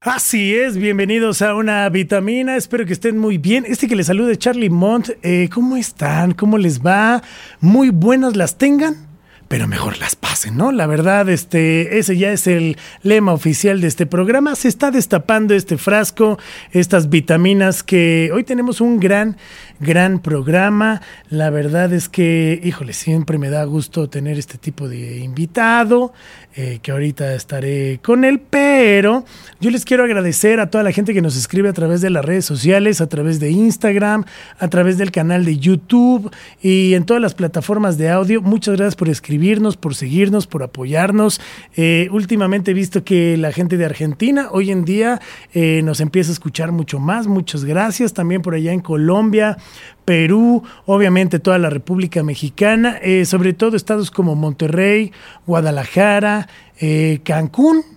Así es, bienvenidos a una vitamina, espero que estén muy bien. Este que les salude Charlie Mont, eh, ¿cómo están? ¿Cómo les va? Muy buenas las tengan pero mejor las pasen, ¿no? La verdad, este, ese ya es el lema oficial de este programa. Se está destapando este frasco, estas vitaminas que hoy tenemos un gran, gran programa. La verdad es que, híjole, siempre me da gusto tener este tipo de invitado, eh, que ahorita estaré con él, pero yo les quiero agradecer a toda la gente que nos escribe a través de las redes sociales, a través de Instagram, a través del canal de YouTube y en todas las plataformas de audio. Muchas gracias por escribir por seguirnos, por apoyarnos. Eh, últimamente he visto que la gente de Argentina hoy en día eh, nos empieza a escuchar mucho más. Muchas gracias. También por allá en Colombia, Perú, obviamente toda la República Mexicana, eh, sobre todo estados como Monterrey, Guadalajara, Cancún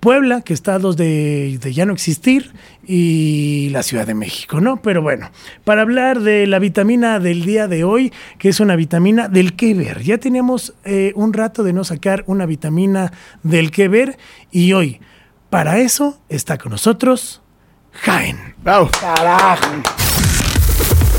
Puebla, que está a dos de, ya no existir, y la Ciudad de México, ¿no? Pero bueno, para hablar de la vitamina del día de hoy, que es una vitamina del que ver. Ya teníamos eh, un rato de no sacar una vitamina del que ver, y hoy, para eso, está con nosotros Jaén. ¡Carajo!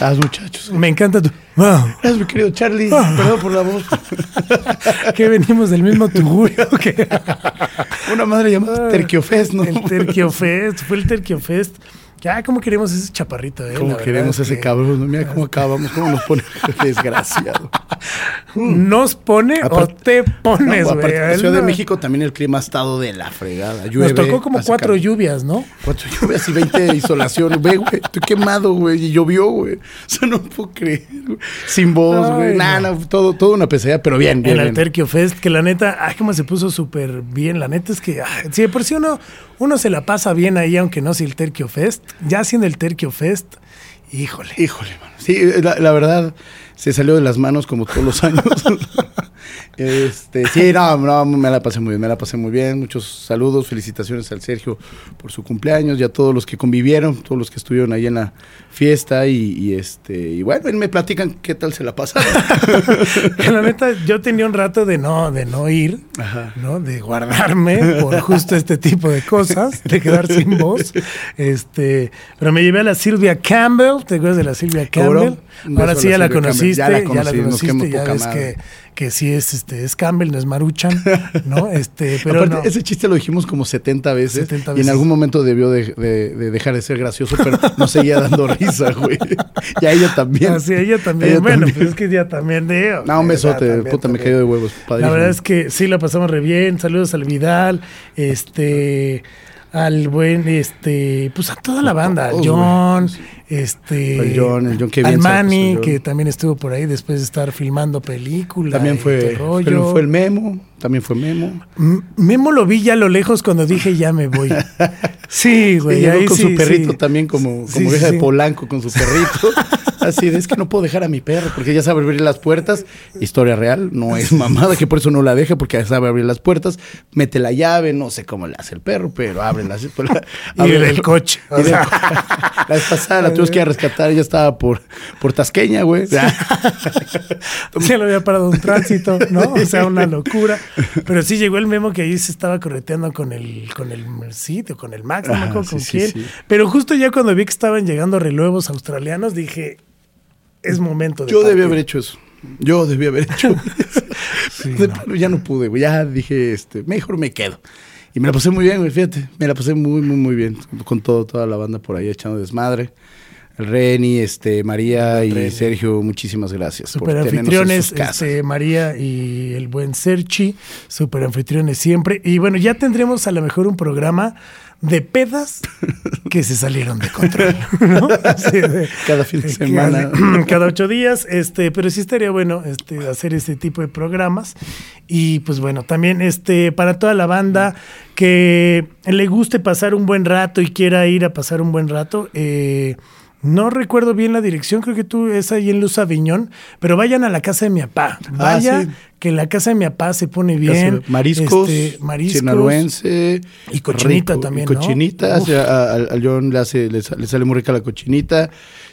Las muchachos. Me encanta tu. Gracias, mi querido Charlie. Perdón por la voz. que venimos del mismo tugurio. Una madre llamada Terquiofest, ¿no? El Terquiofest. Fue el Terquiofest. Ya, ¿cómo queremos ese chaparrito? Eh? ¿Cómo queremos ese cabrón? Mira cómo acabamos, cómo nos pone desgraciado. ¿Nos pone o te pones, güey? en la Ciudad de México también el clima ha estado de la fregada. nos tocó como cuatro lluvias, ¿no? Cuatro lluvias y veinte isolación. Ve, güey, estoy quemado, güey, y llovió, güey. O sea, no puedo creer, Sin voz, güey. Nada, todo, todo una pesadilla, pero bien, bien. El Alterquio Fest, que la neta, ay, cómo se puso súper bien. La neta es que, ay, sí, por si uno, uno se la pasa bien ahí, aunque no sea el Terquio Fest ya haciendo el Terquio Fest, híjole. Híjole, mano. Sí, la, verdad, se salió de las manos como todos los años. este, sí, no, no, me la pasé muy bien, me la pasé muy bien. Muchos saludos, felicitaciones al Sergio por su cumpleaños y a todos los que convivieron, todos los que estuvieron ahí en la fiesta y, este, y bueno, me platican qué tal se la pasaron. la neta, yo tenía un rato de no, de no ir, ¿no? De guardarme por justo este tipo de cosas, de quedar sin voz. Este, pero me llevé a la Silvia Campbell, ¿te acuerdas de la Silvia Campbell? Ahora sí ya la, conociste, ya la conociste, ya ves que que sí es este es Campbell, no es Maruchan, ¿no? Este, pero ese chiste lo dijimos como 70 veces, y en algún momento debió de, dejar de ser gracioso, pero no seguía dando risa, güey. Y a ella también. Ah, sí, a ella también. bueno, pues es que ella también de No, un besote, puta, me cayó de huevos, La verdad es que sí la pasamos re bien. Saludos al Vidal, este al buen, este, pues a toda la banda, al John, este, el John, el John que al Manny, que también estuvo por ahí después de estar filmando películas. También fue, fue el Memo, también fue Memo. Memo lo vi ya a lo lejos cuando dije ya me voy. Sí, güey. ahí con su perrito también, como, como hija de Polanco con su perrito. Así es que no puedo dejar a mi perro porque ya sabe abrir las puertas. Historia real, no es mamada, que por eso no la deja porque sabe abrir las puertas. Mete la llave, no sé cómo le hace el perro, pero abre la, abre el coche. la vez pasada la tuvimos que ir a rescatar, ya estaba por, por Tasqueña, güey. Se lo había parado un tránsito, ¿no? O sea, una locura. Pero sí llegó el memo que ahí se estaba correteando con el, con el sitio, con el Max, no me acuerdo con quién. Pero justo ya cuando vi que estaban llegando reluevos australianos, dije, es momento de. Yo debí haber hecho eso. Yo debí haber hecho eso. ya no pude, güey. Ya dije, este, mejor me quedo. Y me la pasé muy bien, güey, fíjate. Me la pasé muy, muy, muy bien. Con todo, toda la banda por ahí echando desmadre. Reni, este, María y Sergio, muchísimas gracias. Super anfitriones, este, María y el buen Serchi, super anfitriones siempre. Y bueno, ya tendremos a lo mejor un programa de pedas que se salieron de control, ¿no? cada fin de semana. Cada, ocho días, este, pero sí estaría bueno este, hacer este tipo de programas. Y pues bueno, también este, para toda la banda que le guste pasar un buen rato y quiera ir a pasar un buen rato, eh, No recuerdo bien la dirección, creo que tú es ahí en Luz Aviñón, pero vayan a la casa de mi papá. Vaya, Ah, sí. que la casa de mi papá se pone bien. Mariscos, este, mariscos. sinaloense. Y cochinita también, cochinita, o sea, a- al, John le, hace- le, le sale muy rica la cochinita.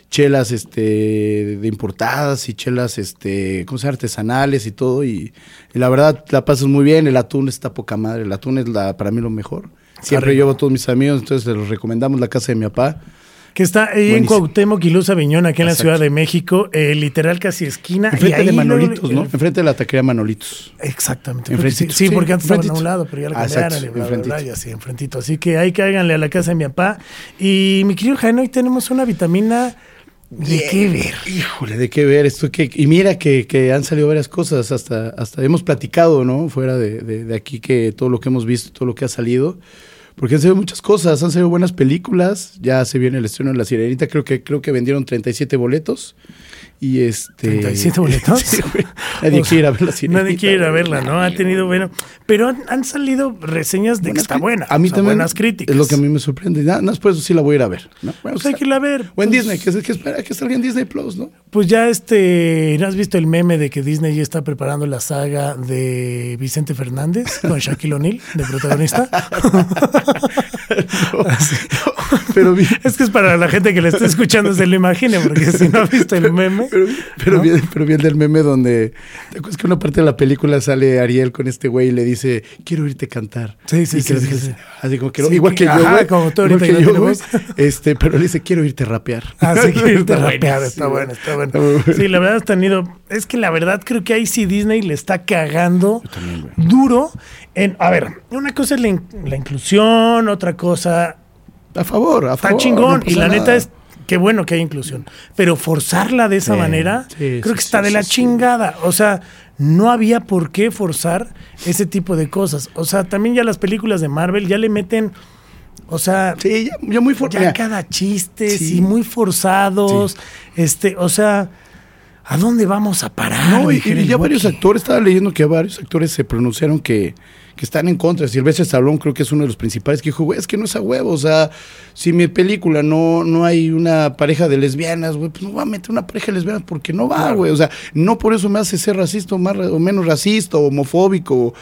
Chelas este, de importadas y chelas este, ¿cómo se llama? artesanales y todo. Y, y la verdad la pasas muy bien. El atún está poca madre. El atún es la, para mí lo mejor. Siempre llevo a todos mis amigos, entonces les recomendamos la casa de mi papá. Que está ahí en. Cuauhtémoc y Luz Aviñón, aquí en la. Ciudad de México, eh, literal casi esquina. Enfrente de Manolitos, ¿no? Enfrente de la taquería Manolitos. Exactamente. sí, porque antes estaba a un lado, pero ya lo Ah, cambiaron y bla, bla, bla, enfrentito. y así, enfrentito. Así que ahí cáiganle a la casa de mi papá. Y mi querido Jaén, hoy tenemos una vitamina de qué ver. Híjole, de qué ver esto. Que, y mira que, que han salido varias cosas, hasta, hasta hemos platicado, ¿no? Fuera de, de- de aquí, que todo lo que hemos visto, todo lo que ha salido. Porque han salido muchas cosas, han salido buenas películas. Ya se viene el estreno de La Sirenita, creo que, creo que vendieron 37 boletos. Y este. ¿37 boletos? Sí. Nadie O sea, quiere ir a ver La Sirenita. Nadie quiere ir a verla, ¿no? Ha tenido, bueno. Pero han, han salido reseñas de que está buena. A mí o sea, también. Buenas críticas. Es lo que a mí me sorprende. Nada por eso sí la voy a ir a ver. ¿no? Bueno, Pues hay que irla a ver. O en Pues- Disney, que es que espera que salga en Disney Plus, ¿no? Pues ya este, ¿no has visto el meme de que Disney ya está preparando la saga de Vicente Fernández con Shaquille O'Neal de protagonista? Pero bien. es que es para la gente que le esté escuchando se lo imagine, porque si no ha visto el meme. Pero, pero, ¿no? bien, pero bien del meme donde. ¿Te acuerdas que una parte de la película sale Ariel con este güey y le dice, quiero oírte cantar? Sí, sí, Y sí, que sí, sí. Así como que. Igual que que- yo, ajá, güey. como tú igual ahorita que yo. Este, pero le dice, quiero oírte rapear. Ah, sí, que irte Está rapear, está bueno, está bueno. Está. Sí, la verdad has tenido, es que la verdad creo que ahí sí Disney le está cagando también, duro en, a ver, una cosa es la, in- la inclusión, otra cosa A favor, a está favor. chingón no y la neta es qué bueno que hay inclusión, pero forzarla de esa Sí, manera sí, creo sí, que está de la chingada, o sea, no había por qué forzar ese tipo de cosas, o sea, también ya las películas de Marvel ya le meten, o sea, Sí, ya, ya muy fuerte. ya cada chiste, Sí. sí, muy forzados, este, o sea, ¿a dónde vamos a parar? No, y, y ya varios actores, estaba leyendo que varios actores se pronunciaron que, que están en contra. Silvestre Stallone creo que es uno de los principales que dijo, güey, es que no es a huevo. O sea, si mi película no, no hay una pareja de lesbianas, güey, pues no va a meter una pareja de lesbianas porque no va, güey. O sea, no por eso me hace ser racista o, más, o menos racista o homofóbico.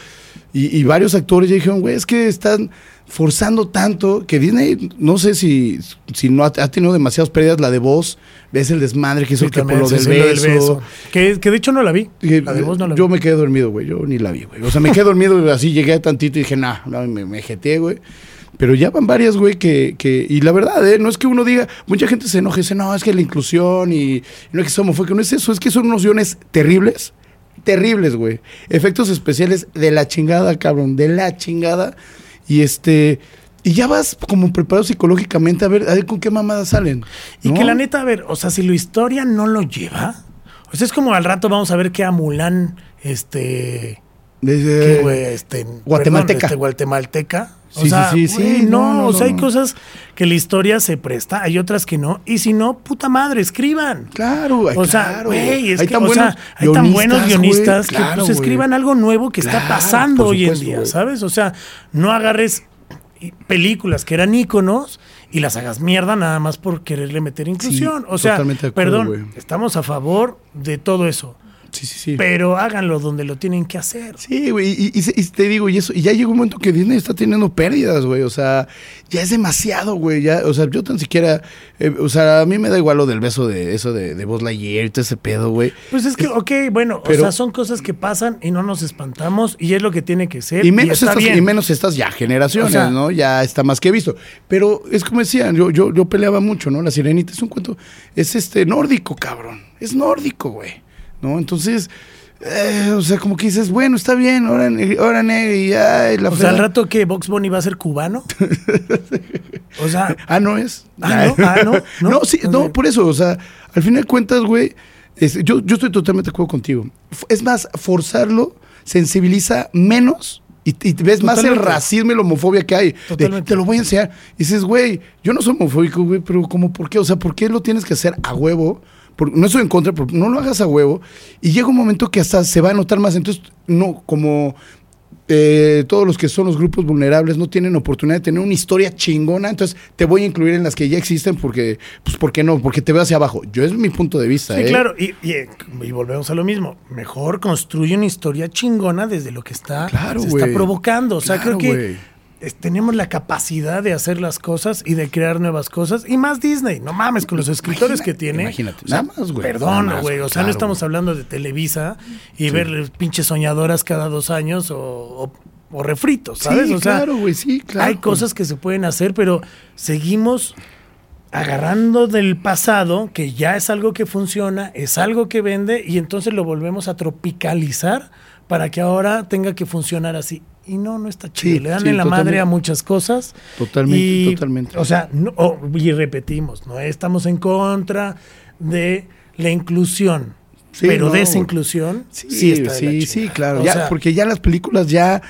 Y, y varios actores ya dijeron, güey, es que están forzando tanto que Disney, no sé si, si no ha, ha tenido demasiadas pérdidas, la de voz, ves el desmadre que hizo Sí, que lo sí, del, beso. Que, que de hecho no la vi. La de vos no la yo vi. me quedé dormido, güey. Yo ni la vi, güey. O sea, me quedé dormido, así llegué tantito y dije, nah, no, me, me jeteé, güey. Pero ya van varias, güey, que, que... Y la verdad, ¿eh? No es que uno diga... Mucha gente se enoja y dice, no, es que la inclusión y, no es que somos homofóbico. No es eso, es que son unos guiones terribles. Terribles, güey. Efectos especiales de la chingada, cabrón. De la chingada. Y este... Y ya vas como preparado psicológicamente a ver, a ver con qué mamadas salen. Y que la neta, a ver, o sea, si la historia no lo lleva, o sea, es como al rato vamos a ver que a Mulan, este, Desde- que, güey, este, guatemalteca. perdón, este, guatemalteca. O Sí, sea, sí, sí, sí, no, no, o sea, hay cosas que la historia se presta, hay otras que no, y si no, puta madre, escriban. Claro, O sea, claro. güey, es Hay que, tan o sea, hay tan buenos guionistas que claro, pues, escriban algo nuevo que está pasando hoy en día. ¿sabes? O sea, no agarres películas que eran íconos y las hagas mierda nada más por quererle meter inclusión. o sea, acuerdo, perdón, estamos a favor de todo eso, Sí, sí, sí. pero háganlo donde lo tienen que hacer. Sí, güey, y, y- te digo, y eso, y ya llegó un momento que Disney está teniendo pérdidas, güey, o sea, ya es demasiado, güey, ya, o sea, yo tan siquiera, eh, o sea, a mí me da igual lo del beso de eso de, de Buzz Lightyear y todo ese pedo, güey. Pues es que, ok, bueno, o Pero- sea, son cosas que pasan y no nos espantamos y es lo que tiene que ser. Y menos, está estas, y menos estas ya generaciones, O sea- ¿no? Ya está más que visto. Pero es como decían, yo, yo, yo peleaba mucho, ¿no? La sirenita es un cuento, es este nórdico, cabrón. Es nórdico, güey. ¿No? Entonces, eh, o sea, como que dices, bueno, está bien, ahora, ahora y ay, la O sea, al rato que Box Bunny va a ser cubano. o sea, Ah, no es. Ah, ¿no? Ah, ¿no? no, ¿No? sí, no, por eso, o sea, al final de cuentas, güey, este, yo, yo estoy totalmente de acuerdo contigo. Es más, forzarlo sensibiliza menos y, y ves más el racismo y la homofobia que hay. Totalmente. te lo voy a enseñar. Y dices, güey, yo no soy homofóbico, güey, pero como, ¿por qué? O sea, ¿por qué lo tienes que hacer a huevo? No estoy en contra, no lo hagas a huevo. Y llega un momento que hasta se va a notar más. Entonces, no, como eh, todos los que son los grupos vulnerables no tienen oportunidad de tener una historia chingona, entonces te voy a incluir en las que ya existen porque, pues, ¿por qué no? Porque te veo hacia abajo. Yo es mi punto de vista. Sí, ¿eh? claro, y, y, y volvemos a lo mismo. Mejor construye una historia chingona desde lo que está, Claro, se güey. está provocando. O sea, Claro, creo que. Es- tenemos la capacidad de hacer las cosas y de crear nuevas cosas. Y más Disney, no mames, con los escritores que tiene. imagínate, O sea, nada más, güey, más, güey. O sea, claro, no estamos hablando de Televisa y ver pinches soñadoras cada dos años o, o- o refritos, ¿sabes? Sí, o sea, claro, güey, sí, claro. hay cosas que se pueden hacer, pero seguimos agarrando del pasado, que ya es algo que funciona, es algo que vende, y entonces lo volvemos a tropicalizar para que ahora tenga que funcionar así. Y no, no está chido. Sí, Le dan sí, en la madre a muchas cosas. Totalmente, Y, totalmente. O sea, no- oh, y repetimos, no estamos en contra de la inclusión. Sí, pero no. desinclusión Sí, sí, está de sí, sí, claro. Ya, sea, porque ya las películas ya,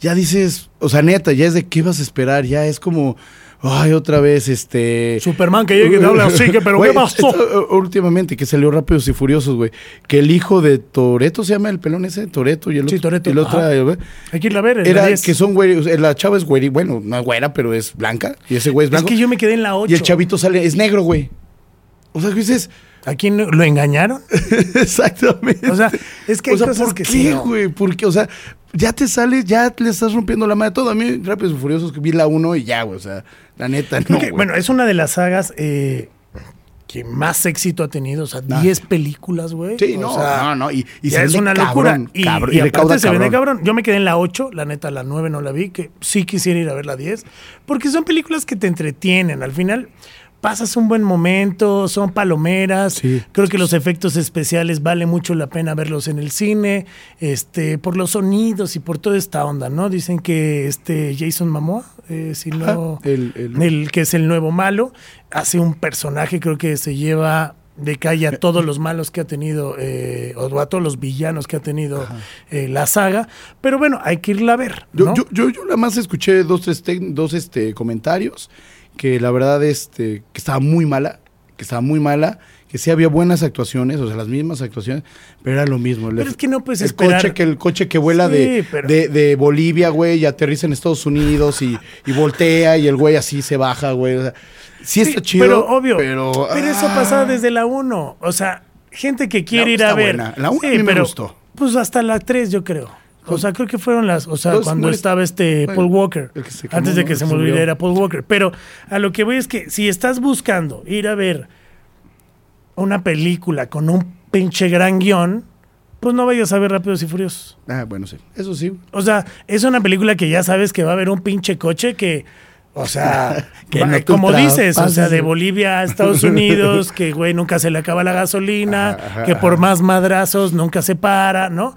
ya dices, o sea, neta, ya es de qué vas a esperar, ya es como, ay, otra vez, este. Superman que llegue y te habla así, que, pero ¿qué pasó? esto, uh, últimamente que salió Rápidos y Furiosos, güey, que el hijo de Toreto se llama el pelón ese, Toreto y el Sí, otro. Toretto, el otro, eh, Hay que irla a ver. en la era 10. que son güey, la chava es güey, bueno, no es güera, pero es blanca y ese güey es Es blanco. que yo me quedé en la 8. y el chavito sale, es negro, güey. O sea, dices, ¿A quién lo engañaron? Exactamente. O sea, es que hay O sea, cosas ¿por que qué, sí, güey? Porque, o sea, ya te sales, ya le estás rompiendo la madre todo. A mí, Rápidos y Furiosos, que vi la 1 y ya, güey. O sea, la neta, no. Que, bueno, es una de las sagas eh, que más éxito ha tenido. O sea, Ah. 10 películas, güey. Sí, O no, sea, no, no. Y, y se es una cabrón, locura. Y, cabrón, y y aparte se vende cabrón. cabrón. Yo me quedé en la 8, la neta, la 9 no la vi, que sí quisiera ir a ver la 10. Porque son películas que te entretienen. Al final pasas un buen momento, son palomeras. Sí. Creo que los efectos especiales vale mucho la pena verlos en el cine, este, por los sonidos y por toda esta onda, ¿no? Dicen que este Jason Momoa, eh, si no, Ajá, el- el- el que es el nuevo malo, hace un personaje, creo que se lleva de calle a todos los malos que ha tenido, eh, o a todos los villanos que ha tenido eh, la saga. Pero bueno, hay que irla a ver. Yo, ¿no? yo, yo, yo nada más escuché dos, tres tec- dos este, comentarios que la verdad este, que estaba muy mala, que estaba muy mala, que sí había buenas actuaciones, o sea, las mismas actuaciones, pero era lo mismo. Pero es que no puedes el esperar. Coche que, el coche que vuela Sí, de, pero- de, de Bolivia, güey, y aterriza en Estados Unidos y, y voltea y el güey así se baja, güey. o sea, sí está Sí, chido. Pero obvio. Pero, Pero, eso ah, pasaba desde la 1. O sea, gente que quiere La ir a está ver. buena. La uno a mí me gustó. Pues hasta la 3, yo creo. O sea, creo que fueron las. O sea, Entonces, cuando muere- estaba este Paul Walker. quemó, antes de que se se murió. era Paul Walker. Pero a lo que voy es que si estás buscando ir a ver una película con un pinche gran guion, pues no vayas a ver Rápidos y Furiosos. Ah, bueno, sí. Eso sí. O sea, es una película que ya sabes que va a haber un pinche coche que, o sea, Que no como dices, o sea, de. Bolivia a Estados Unidos, que güey nunca se le acaba la gasolina, Ajá, ajá, que por ajá. más madrazos nunca se para, ¿no?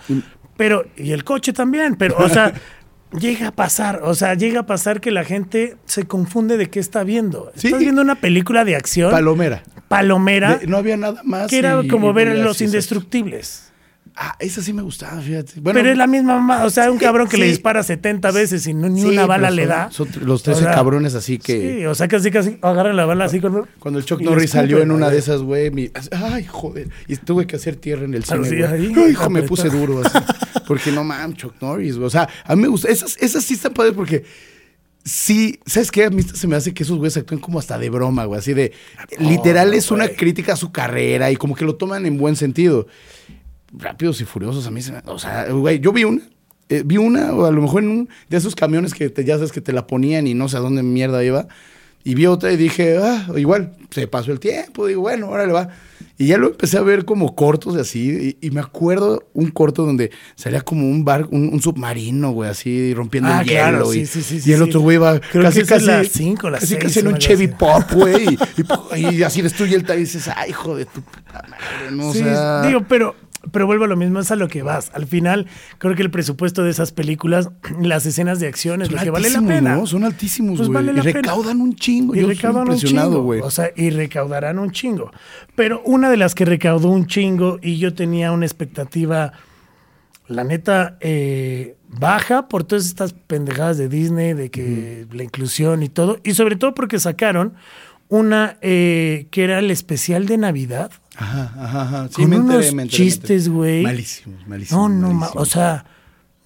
Pero, y el coche también, pero, o sea, llega a pasar, o sea, llega a pasar que la gente se confunde de qué está viendo. Sí. Estás viendo una película de acción, Palomera. palomera, De- no había nada más. que era y- como y- ver Los Indestructibles. Ah, esa sí me gustaba, fíjate. Bueno, pero es la misma mamá, o sea, un cabrón que le dispara 70 veces y no, ni sí, una bala le da. son los 13 O sea, cabrones así que. Sí, o sea, casi casi agarran la bala así con. Cuando el Chuck Norris salió en una de esas, güey, mi- ay, joder, y tuve que hacer tierra en el cine, sí, Ay, hijo, me puse duro así. Porque no mames, Chuck Norris, güey. O sea, a mí me gusta, esas, esas sí están padres porque sí, ¿sabes qué? A mí se me hace que esos güeyes actúen como hasta de broma, güey, así de, literal es una crítica a su carrera y como que lo toman en buen sentido. Rápidos y Furiosos, a mí se me, o sea, güey, yo vi una, eh, vi una, o a lo mejor en un de esos camiones que te, ya sabes que te la ponían y no sé a dónde mierda iba. Y vi otra y dije, ah, igual, se pasó el tiempo, digo, bueno, órale va. Y ya lo empecé a ver como cortos de así, y, y me acuerdo un corto donde salía como un bar, un, un submarino, güey, así, rompiendo Ah, el claro, hielo. sí, y, sí, sí, y sí, el otro güey va Creo casi, que casi, la cinco, casi, seis, casi en un Chevy así. Pop, güey. Y, y así destruye el tal y dices, ay, hijo de tu puta madre, no, o sea... digo, pero, pero vuelvo a lo mismo, es a lo que vas. Al final, creo que el presupuesto de esas películas, las escenas de acción es Son lo que vale la pena. ¿no? Son altísimos, Pues vale y pena. recaudan un chingo. Y Yo recaudan un chingo. O sea, y recaudarán un chingo. Pero una de las que recaudó un chingo y yo tenía una expectativa, la neta, eh, baja por todas estas pendejadas de Disney, de que la inclusión y todo. Y sobre todo porque sacaron una eh, que era el especial de Navidad. Ajá, ajá, ajá. Sí, con me enteré, unos me enteré, me chistes, güey. Malísimos, malísimos. No, no, ma- malísimos. o sea,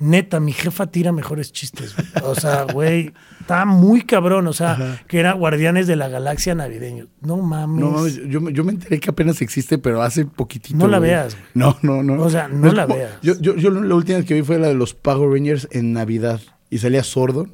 Neta, mi jefa tira mejores chistes. güey. O sea, güey, está muy cabrón. O sea, que era Guardianes de la Galaxia navideño. No mames. No mames, yo, me- yo me enteré que apenas existe, pero hace poquitito. No la güey. veas, güey. No, no, no. O sea, no la como- veas. Yo, yo, yo la última que vi fue la de los Power Rangers en Navidad. Y salía Sordon.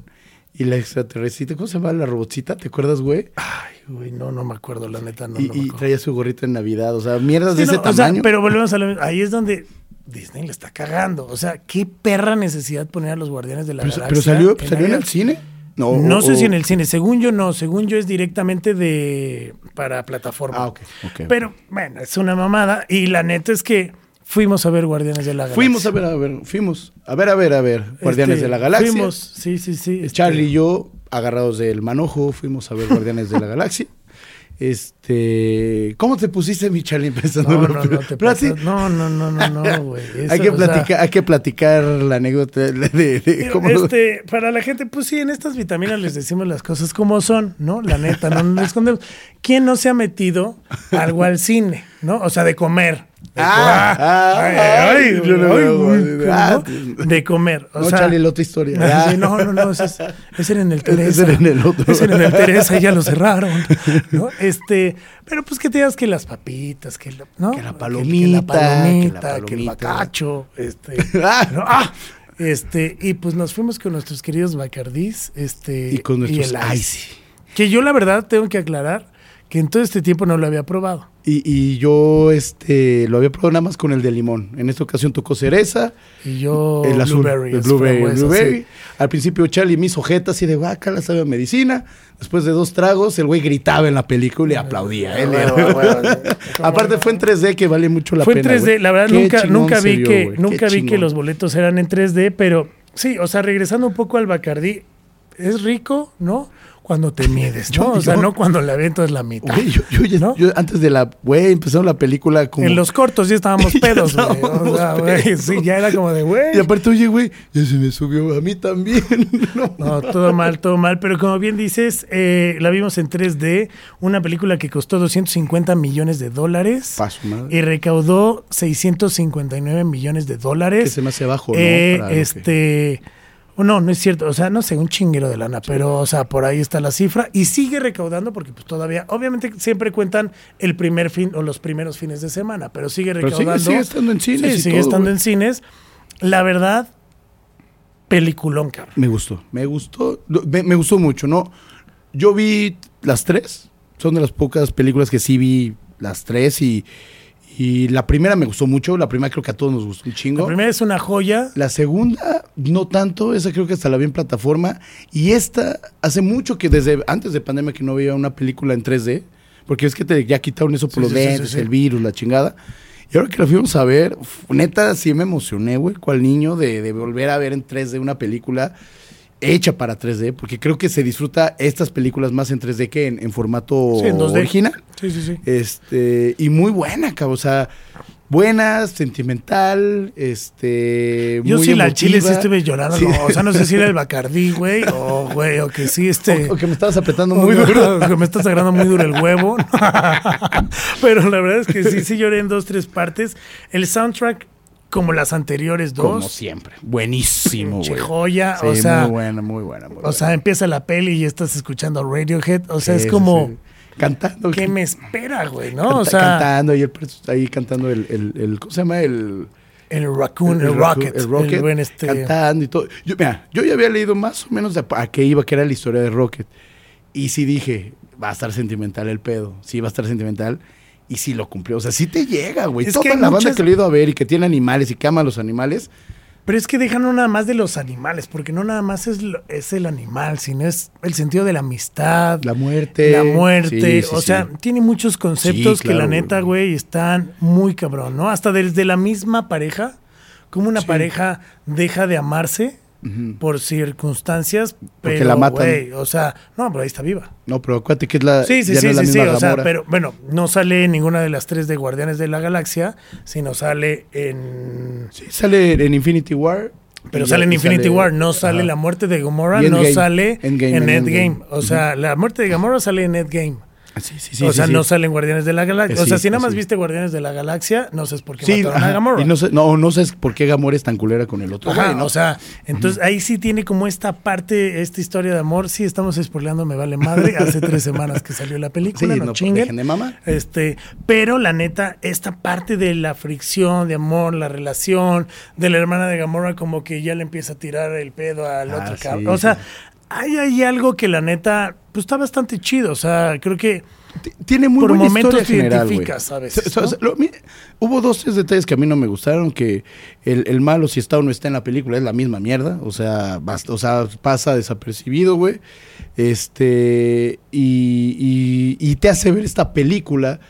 Y la extraterrestre, ¿cómo se llama la robotcita? ¿Te acuerdas, güey? Ay, güey, no, no me acuerdo, la neta, no, y no me y traía su gorrito en Navidad. O sea, mierdas Sí, de ese no, o sea, tamaño. pero volvemos a lo mismo. Ahí es donde Disney le está cagando. O sea, qué perra necesidad poner a los Guardianes de la pero, Galaxia. pero salió, en salió en el cine. No, No o- sé si o- en el cine. Según yo, no. Según yo, es directamente de para plataforma. Ah, ok, ok. Pero, bueno, es una mamada. Y la neta es que fuimos a ver Guardianes de la Galaxia. Fuimos a ver, a ver, fuimos. A ver, a ver, a ver. Guardianes Este, de la Galaxia. Fuimos, sí, sí, sí. este, Charlie y yo, agarrados del manojo, fuimos a ver Guardianes de la Galaxia. Este, ¿cómo te pusiste, mi Charlie, empezando? No, no, no, te. No, no, no, no, no, güey. hay que sea, platicar, hay que platicar la anécdota de, de- de Pero, cómo este, para la gente, pues sí, en estas vitaminas les decimos las cosas como son, ¿no? La neta, no nos escondemos. ¿Quién no se ha metido algo al cine, no? O sea, de comer. De Ah. De comer. O No, sea, Charlie, la otra historia. Ah, sí, no, no, no, ese, es- ese era en el Teresa. Ese era en el otro. Ese era en el Teresa y ya lo cerraron, ¿no? Este, pero pues que te digas que las papitas, que, la- ¿no? Que la palomita, que, la palomita, que la que el bacacho, este, Ah. este, y pues nos fuimos con nuestros queridos Bacardís, este, Y con nuestros el Icy. Que yo la verdad tengo que aclarar que en todo este tiempo no lo había probado. Y, y yo este, lo había probado nada más con el de limón. En esta ocasión tocó cereza, Y yo el azul, blueberry, el blueberry, el blueberry. sí. Al principio Charlie me hizo jeta así de vaca, la sabe a medicina. Después de dos tragos, el güey gritaba en la película y aplaudía. Él, Ah, bueno, bueno. Aparte fue en 3D que vale mucho la Fue en pena. 3D, güey. la verdad Qué nunca, nunca vi que, nunca vi que los boletos eran en 3D, pero sí, o sea, regresando un poco al Bacardí, es rico, ¿no? Cuando te mides, ¿no? Yo- o sea, yo- no cuando le aventas la mitad. Güey, yo, yo ¿no? yo antes de la, güey, empezaron la película como... En los cortos ya estábamos pedos, güey. O sea, güey, sí, ya era como de, güey. Y aparte, oye, güey, ya se me subió a mí también. No, No, todo mal, todo mal. Pero como bien dices, eh, la vimos en 3D, una película que costó 250 millones de dólares. Pa' su madre. Y recaudó 659 millones de dólares. Que se me hace bajo, ¿no? Eh, Para que- este. No, no es cierto. O sea, no sé, un chinguero de lana, pero, o sea, por ahí está la cifra. Y sigue recaudando porque, pues, todavía, obviamente, siempre cuentan el primer fin o los primeros fines de semana, pero sigue Pero sigue- recaudando. sigue estando en cines Sí, sigue todo, estando en cines. La verdad, peliculón, cabrón. Me gustó, me gustó, me gustó mucho, ¿no? Yo vi las tres, son de las pocas películas que sí vi las tres y, y la primera me gustó mucho, la primera creo que a todos nos gustó un chingo. La primera es una joya. La segunda, no tanto, esa creo que hasta la vi en plataforma. Y esta, hace mucho que desde antes de pandemia que no veía una película en 3D, porque es que te, ya quitaron eso por Sí, los sí, sí, sí. el virus, la chingada. Y ahora que la fuimos a ver, neta, sí me emocioné, güey, cual niño de, de volver a ver en 3D una película hecha para 3D, porque creo que se disfruta estas películas más en 3D que en, en formato Sí, en 2D. original. Sí, sí, sí. Este, y muy buena, cabrón. O sea, buena, sentimental, este. Yo sí, la chile sí estuve llorando. Sí. no, o sea, no sé si era el Bacardí, güey, o, güey, o que sí, este. O, o que me estabas apretando muy duro. duro, que me está sagrando muy duro el huevo. Pero la verdad es que sí, sí lloré en dos, tres partes. El soundtrack, como las anteriores Como dos, siempre. Buenísimo, güey. joya. Sí, o sea, muy buena, muy buena. Muy o sea, empieza la peli y estás escuchando Radiohead. O sea, Sí, es como, sí. Cantando. ¿qué me espera, güey? ¿no? canta- o sea, cantando y él pres- ahí cantando el, el, el- ¿cómo se llama? El, el Raccoon, el, Raccoon- Rocket. el Rocket, buen este- cantando y todo. Yo, mira, yo ya había leído más o menos de a qué iba, que era la historia de Rocket. Y sí dije, va a estar sentimental el pedo. Sí, va a estar sentimental. Y sí lo cumplió. O sea, sí te llega, güey. Es Toda que la banda que lo he ido a ver y que tiene animales y que ama a los animales. Pero es que dejan no nada más de los animales, porque no nada más es, lo- es el animal, sino es el sentido de la amistad, La muerte. la muerte. Sí, sí, o sí. sea, tiene muchos conceptos que la neta, güey. están muy cabrón, ¿no? Hasta desde la misma pareja, como una pareja deja de amarse Por circunstancias, Porque pero, la matan. güey, o sea, no, pero ahí está viva. No, pero acuérdate que es la. Sí, sí, ya sí, no es la sí, sí, o sea, pero bueno, no sale en ninguna de las tres de Guardianes de la Galaxia, sino sale en... Sí, sale en Infinity War. Pero sale en Infinity sale- War, no sale Ajá. la muerte de Gamora, no sale Endgame, en en Endgame. Endgame. O sea, la muerte de Gamora sale en Endgame. Sí, sí, sí, o sí, sea, sí. no salen Guardianes de la Galaxia. Eh, o sea, si nada más viste Guardianes de la Galaxia, no sé por qué Sí, mataron a Gamora. y no sé, no, no sé por qué Gamora es tan culera con el otro. Ajá, güey, ¿no? o sea, entonces ahí sí tiene como esta parte, esta historia de amor. Sí, estamos spoileando, me vale madre. Hace tres semanas que salió la película, no, no, chinguen. dejen de mamar. Este, pero la neta, esta parte de la fricción, de amor, la relación de la hermana de Gamora, como que ya le empieza a tirar el pedo al Ah, otro cabrón. O sea. Hay ahí algo que la neta, pues está bastante chido. O sea, creo que Tiene muy por buena momentos historia general, identificas lo- mi- hubo dos, tres detalles que a mí no me gustaron, que el, el malo, si está o no está en la película, es la misma mierda. O sea, basta- o sea pasa desapercibido, güey. Este, y, y- y te hace ver esta película,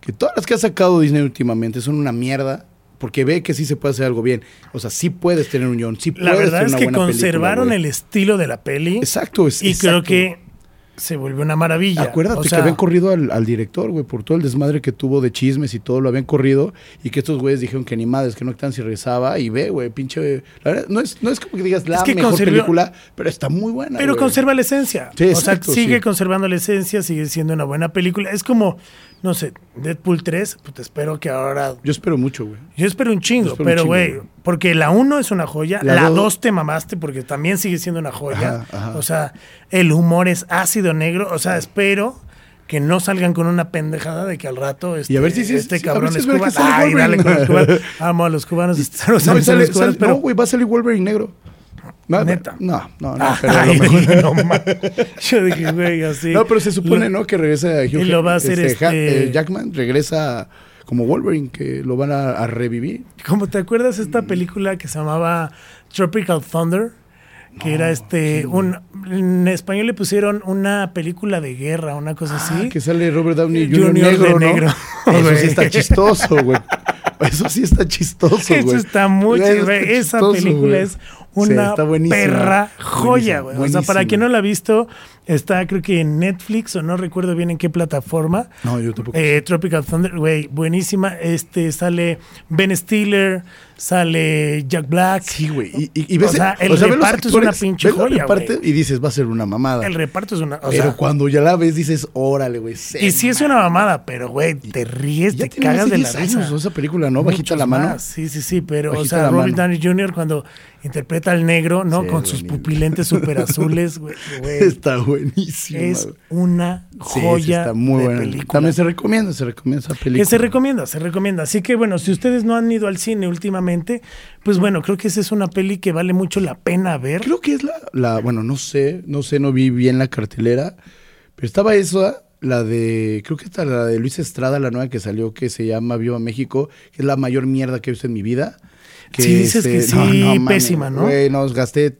que todas las que ha sacado Disney últimamente son una mierda. Porque ve que sí se puede hacer algo bien. O sea, sí puedes tener un guion, sí la puedes verdad tener es una que buena conservaron el estilo de la peli. Exacto, es- Y creo que se volvió una maravilla. Acuérdate O que habían corrido al, al director, güey, por todo el desmadre que tuvo de chismes y todo, lo habían corrido. Y que estos güeyes dijeron que ni madres, que no están si regresaba. Y ve, güey, pinche. La verdad, no es, no es como que digas la Es que mejor conservó- película, pero está muy buena. Pero conserva la esencia. Sí, o sea, sigue sí. conservando la esencia, sigue siendo una buena película. Es como, no sé, Deadpool 3, pues te espero que ahora... Yo espero mucho, güey. Yo espero un chingo, espero pero güey, porque la 1 es una joya, La la dos- 2 te mamaste porque también sigue siendo una joya. Ajá, ajá. O sea, el humor es ácido negro, o sea, espero que no salgan con una pendejada de que al rato este, Y a ver si sí- este a ver cabrón si es cubano. Ay, dale con los cubanos. Amo a los cubanos. a No, sale- amigos cubanos, sale- pero no, güey, va a salir Wolverine negro. No, Neta. No, no, no, pero a Ay, lo mejor- no. Yo dije, güey, así. No, pero se supone, Lo- ¿no? Que regresa Hugh y lo va a hacer Ja- este- eh, Jackman, regresa como Wolverine, que lo van a, a revivir. Como te acuerdas esta película que se llamaba Tropical Thunder, que era este un en español le pusieron una película de guerra, una cosa Ah, así. que sale Robert Downey Junior Jr. de negro. Eso sí está chistoso, güey. Eso sí está chistoso, güey. Eso está muy güey. Esa chistoso, película güey. es una perra joya, güey. O sea, para quien no la ha visto, está creo que en Netflix o no recuerdo bien en qué plataforma. No, yo tampoco. Eh, Tropical Thunder, güey, buenísima. Este sale Ben Stiller, sale Jack Black. Sí, güey. Y, y, y ves, O sea, el reparto es una pinche joya, reparto. Y dices, va a ser una mamada. El reparto es una. o pero sea, cuando ya la ves, dices, órale, güey. y sí es una mamada, pero güey, te ríes, te cagas de la 10 risa. años, esa película, ¿no? Bajita Muchos la mano. más, Sí, sí, sí, pero, o Bajita sea, Robert. Downey Jr. cuando interpreta al negro, ¿no? Sí, Con sus buenísimo. pupilentes súper azules, güey. Está buenísima. Es una Sí, sí, joya está muy de buena. película. También se recomienda, se recomienda esa película. Que se recomienda, se recomienda. Así que bueno, si ustedes no han ido al cine últimamente, pues bueno, creo que esa es una peli que vale mucho la pena ver. Creo que es la, la, bueno, no sé, no sé, no vi bien la cartelera, pero estaba esa, la de, creo que está la de Luis Estrada, la nueva que salió, que se llama Viva México, que es la mayor mierda que he visto en mi vida. Que Sí, dices que sí, pésima, ¿no? Güey, no, gasté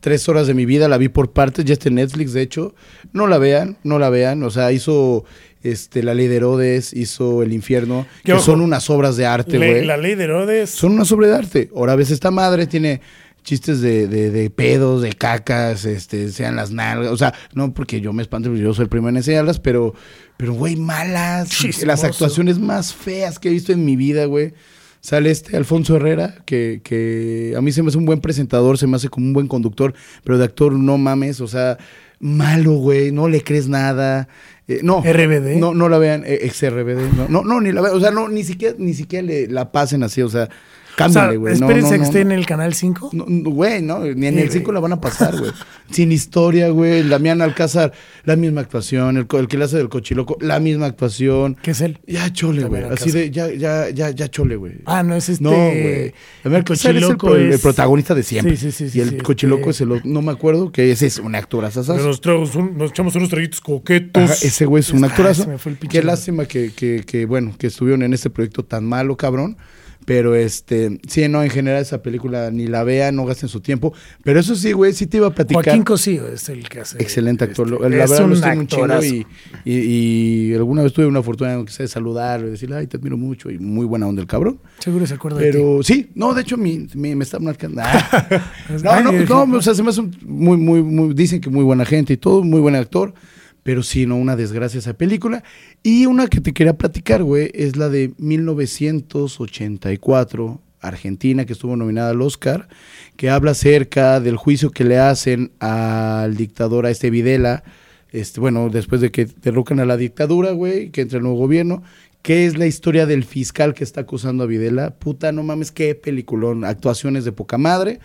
tres horas de mi vida, la vi por partes, ya está en Netflix, de hecho. No la vean, no la vean, o sea, hizo este La Ley de Herodes, hizo El Infierno, Que ojo, son unas obras de arte, güey. la ley de Herodes. Son una obra de arte. Ahora ves esta madre, tiene chistes de, de, de pedos, de cacas, este, sean las nalgas. O sea, no porque yo me espante, porque yo soy el primero en enseñarlas, pero, pero, güey, malas. Chismoso. Las actuaciones más feas que he visto en mi vida, güey. Sale este Alfonso Herrera, que, que a mí se me hace un buen presentador, se me hace como un buen conductor, pero de actor no mames, o sea, malo, güey, no le crees nada. Eh, no, RBD. No, no la vean, eh, ex RBD. No, no, no, ni la vean, o sea, no, ni siquiera, ni siquiera le, la pasen así, o sea, o sea, cámbiale, güey. no, espérense no, que esté en el canal 5. No, no, güey, no, ni en Sí, el 5 güey. la van a pasar, güey. Sin historia, güey. Damián Alcázar, la misma actuación. El, el que le hace del cochiloco, la misma actuación. ¿Qué es él? Ya chole, güey. Así de, ya, ya, ya, ya chole, güey. Ah, no, es este. No, güey. Damián Alcázar es el, Cochiloco pro- el es- protagonista de siempre. Sí, sí, sí, y el sí, cochiloco este- es el otro, no me acuerdo, que ese es un actorazo. Nos, un- nos echamos unos traguitos coquetos. Ajá, ese güey es un Ah, actorazo. se me fue el pinche Qué lástima que, que, que, bueno, que estuvieron en este proyecto tan malo, cabrón. Pero este, sí, no, en general esa película ni la vean, no gasten su tiempo. Pero eso sí, güey, sí te iba a platicar. Joaquín Cosío es el que hace. Excelente actor. este, Lo- la es verdad un lo estimo un chingo actorazo. y, y, y alguna vez tuve una fortuna de saludarlo y decirle, ay, te admiro mucho y muy buena onda el cabrón. Seguro se acuerda de ti. Pero sí, no, de hecho mi, mi- me está marcando. Ah. no, no, dije, no, o sea, se me hace un- muy, muy, muy, dicen que muy buena gente y todo, muy buen actor, pero sí, no, una desgracia esa película. Y una que te quería platicar, güey, es la de 1984, Argentina, que estuvo nominada al Oscar, que habla acerca del juicio que le hacen al dictador, a este Videla, este, bueno, después de que derrocan a la dictadura, güey, que entra el nuevo gobierno, ¿Qué es la historia del fiscal que está acusando a Videla? Puta, no mames, qué peliculón. Actuaciones de poca madre.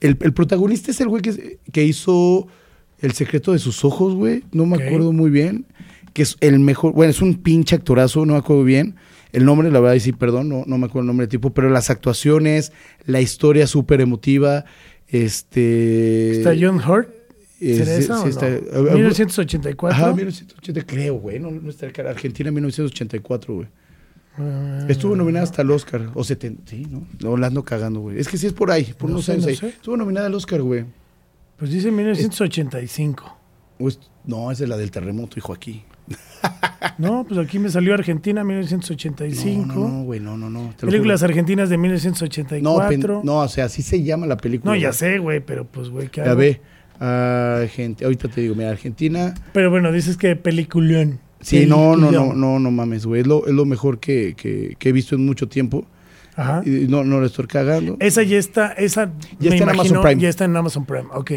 El, el protagonista es el güey que, que hizo El secreto de sus ojos, güey. No me acuerdo muy bien. Que es el mejor. Bueno, es un pinche actorazo, no me acuerdo bien. El nombre, la verdad, y sí, perdón, no, no me acuerdo el nombre del tipo, pero las actuaciones, la historia súper emotiva. Este. ¿Está John Hurt? eh, ¿Será sí, esa sí o no? está- a- a- 1984. Ajá, 1980, creo, güey. No, no está el cara. Argentina 1984, güey. Ah, Estuvo nominada hasta el Oscar. O 70, sí, ¿no? No, la ando cagando, güey. Es que sí es por ahí, por No unos sé, años no ahí. sé. Estuvo nominada al Oscar, güey. Pues dice 1985. O es- no, esa es la del terremoto, hijo, aquí. No, pues aquí me salió Argentina 1985. No, no, no, güey, no, no, no. Películas argentinas de No, 1984. pen- no, o sea, así se llama la película. No, ya sé, güey, pero pues, güey, ¿qué Ya hago? ve. Argenti- ahorita te digo, mira, Argentina. Pero bueno, dices que peliculón. Sí, no, no, no, no, no mames, güey. Es lo, es lo mejor que, que- que he visto en mucho tiempo. Ajá. Y no, no lo estoy cagando. Esa ya está, esa Ya me está en Amazon Prime. Ya está en Amazon Prime, ok.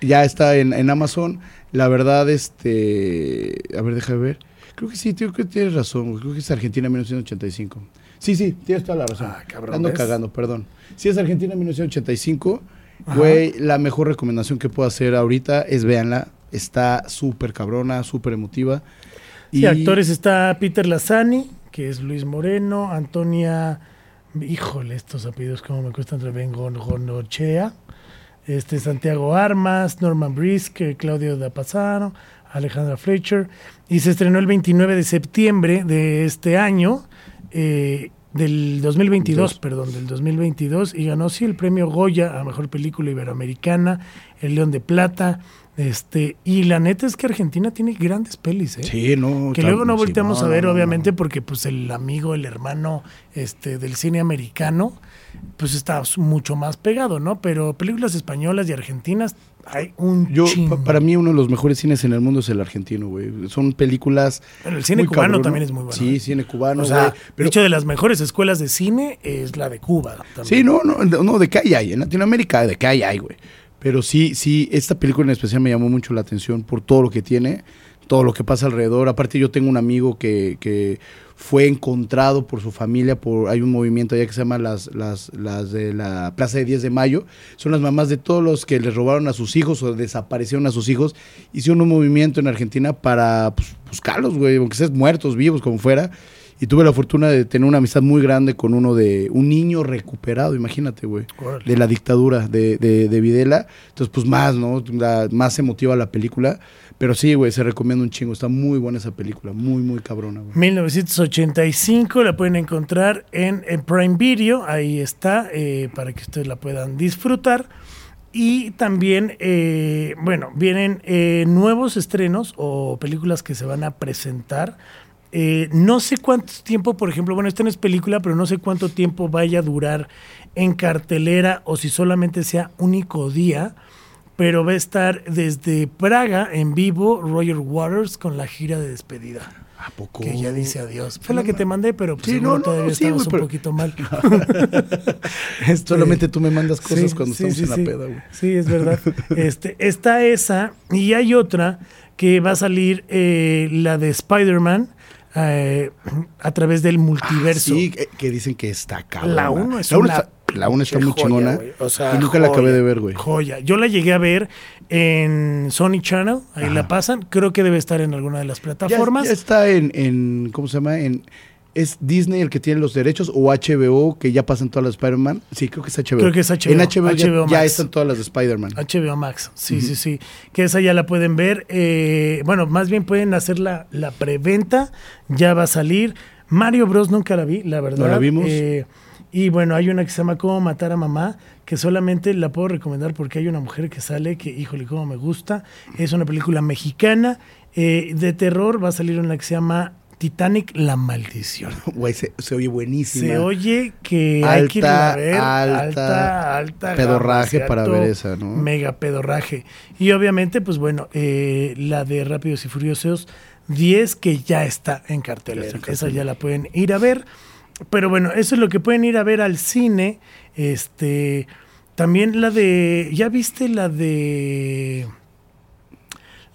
Ya está en, en Amazon. La verdad, este. A ver, déjame ver. Creo que sí, creo que tienes razón. Creo que es Argentina 1985. Sí, sí, tienes toda la razón. Ah, cabrón, Ando ¿ves? cagando, perdón. Si es Argentina 1985, güey, la mejor recomendación que puedo hacer ahorita es véanla. Está súper cabrona, súper emotiva. Y actores está Peter Lazzani, que es Luis Moreno, Antonia, híjole, estos apellidos como me cuestan bien, Gon- Gonochea, este Santiago Armas, Norman Brisk, Claudio da Pasano, Alejandra Fletcher, y se estrenó el 29 de septiembre de este año, eh, del 2022, Dos. perdón, del 2022, y ganó sí el premio Goya a Mejor Película Iberoamericana, el León de Plata, este, y la neta es que Argentina tiene grandes pelis, ¿eh? Sí, no. Que luego no sí, volteamos no, a ver, no, obviamente, no. porque pues el amigo, el hermano este, del cine americano, pues está mucho más pegado, ¿no? Pero películas españolas y argentinas hay un Yo, chingo. pa- para mí, uno de los mejores cines en el mundo es el argentino, güey. Son películas. Bueno, el cine cubano cabrón, también es muy bueno. Sí, ¿eh? cine cubano, o sea, güey. de Pero hecho, de las mejores escuelas de cine es la de Cuba. también. Sí, no, no, no, de qué hay, hay. En Latinoamérica, de qué hay, hay, güey. Pero sí, sí, esta película en especial me llamó mucho la atención por todo lo que tiene, todo lo que pasa alrededor. Aparte, yo tengo un amigo que, que fue encontrado por su familia, por hay un movimiento allá que se llama las, las, las de la Plaza de 10 de Mayo. Son las mamás de todos los que les robaron a sus hijos o desaparecieron a sus hijos. Hicieron un movimiento en Argentina para pues, buscarlos, güey, aunque sean muertos, vivos, como fuera. Y tuve la fortuna de tener una amistad muy grande con uno de un niño recuperado, imagínate, güey, de la dictadura de, de, de Videla. Entonces, pues más, ¿no? La- más emotiva la película. Pero sí, güey, se recomienda un chingo. Está muy buena esa película, muy, muy cabrona, güey. 1985 la pueden encontrar en, en Prime Video, ahí está, eh, para que ustedes la puedan disfrutar. Y también, eh, bueno, vienen eh, nuevos estrenos o películas que se van a presentar. Eh, no sé cuánto tiempo, por ejemplo, bueno, esta no es película, pero no sé cuánto tiempo vaya a durar en cartelera o si solamente sea único día. Pero va a estar desde Praga en vivo Roger Waters con la gira de despedida ¿A poco? que ya dice adiós. Fue No la que te ma- mandé, pero pues Sí, seguro no, no, todavía sí, pero- un poquito mal. Este, Solamente tú me mandas cosas sí, cuando sí, estamos sí, en la peda, güey. Sí, es verdad. Este, está esa y hay otra que va a salir eh, la de Spider-Man eh, a través del multiverso. Ah, Sí, que, dicen que está cabrón. La uno es la una está, la uno está pinche muy joya, chingona. O sea, y nunca la acabé de ver, güey. Joya. Yo la llegué a ver en Sony Channel, ahí Ajá. la pasan. Creo que debe estar en alguna de las Ya, plataformas. ya está en, en, ¿cómo se llama? En, ¿Es Disney el que tiene los derechos o HBO que ya pasan todas las de Spider-Man? Sí, creo que es HBO. Creo que es HBO, En HBO, ya- HBO ya, están todas las de Spider-Man. HBO Max, sí, sí, sí. Que esa ya la pueden ver. eh, bueno, más bien pueden hacer la, la preventa. Ya va a salir. Mario Bros. nunca la vi, la verdad. No la vimos. Eh, y bueno, hay una que se llama Cómo matar a mamá, que solamente la puedo recomendar porque hay una mujer que sale que, híjole, cómo me gusta. Es una película mexicana eh, de terror. Va a salir una que se llama Titanic, La Maldición. Güey, se, se oye buenísima. Se oye que hay que irla a Alta, ver. alta Alta, alta. pedorraje gama, para ver esa, ¿no? Mega pedorraje. Y obviamente, pues bueno, eh, la de Rápidos y Furiosos 10, que ya está en cartelera. Está en Esa ya la pueden ir a ver. Pero bueno, eso es lo que pueden ir a ver al cine. Este. También la de. ¿Ya viste la de.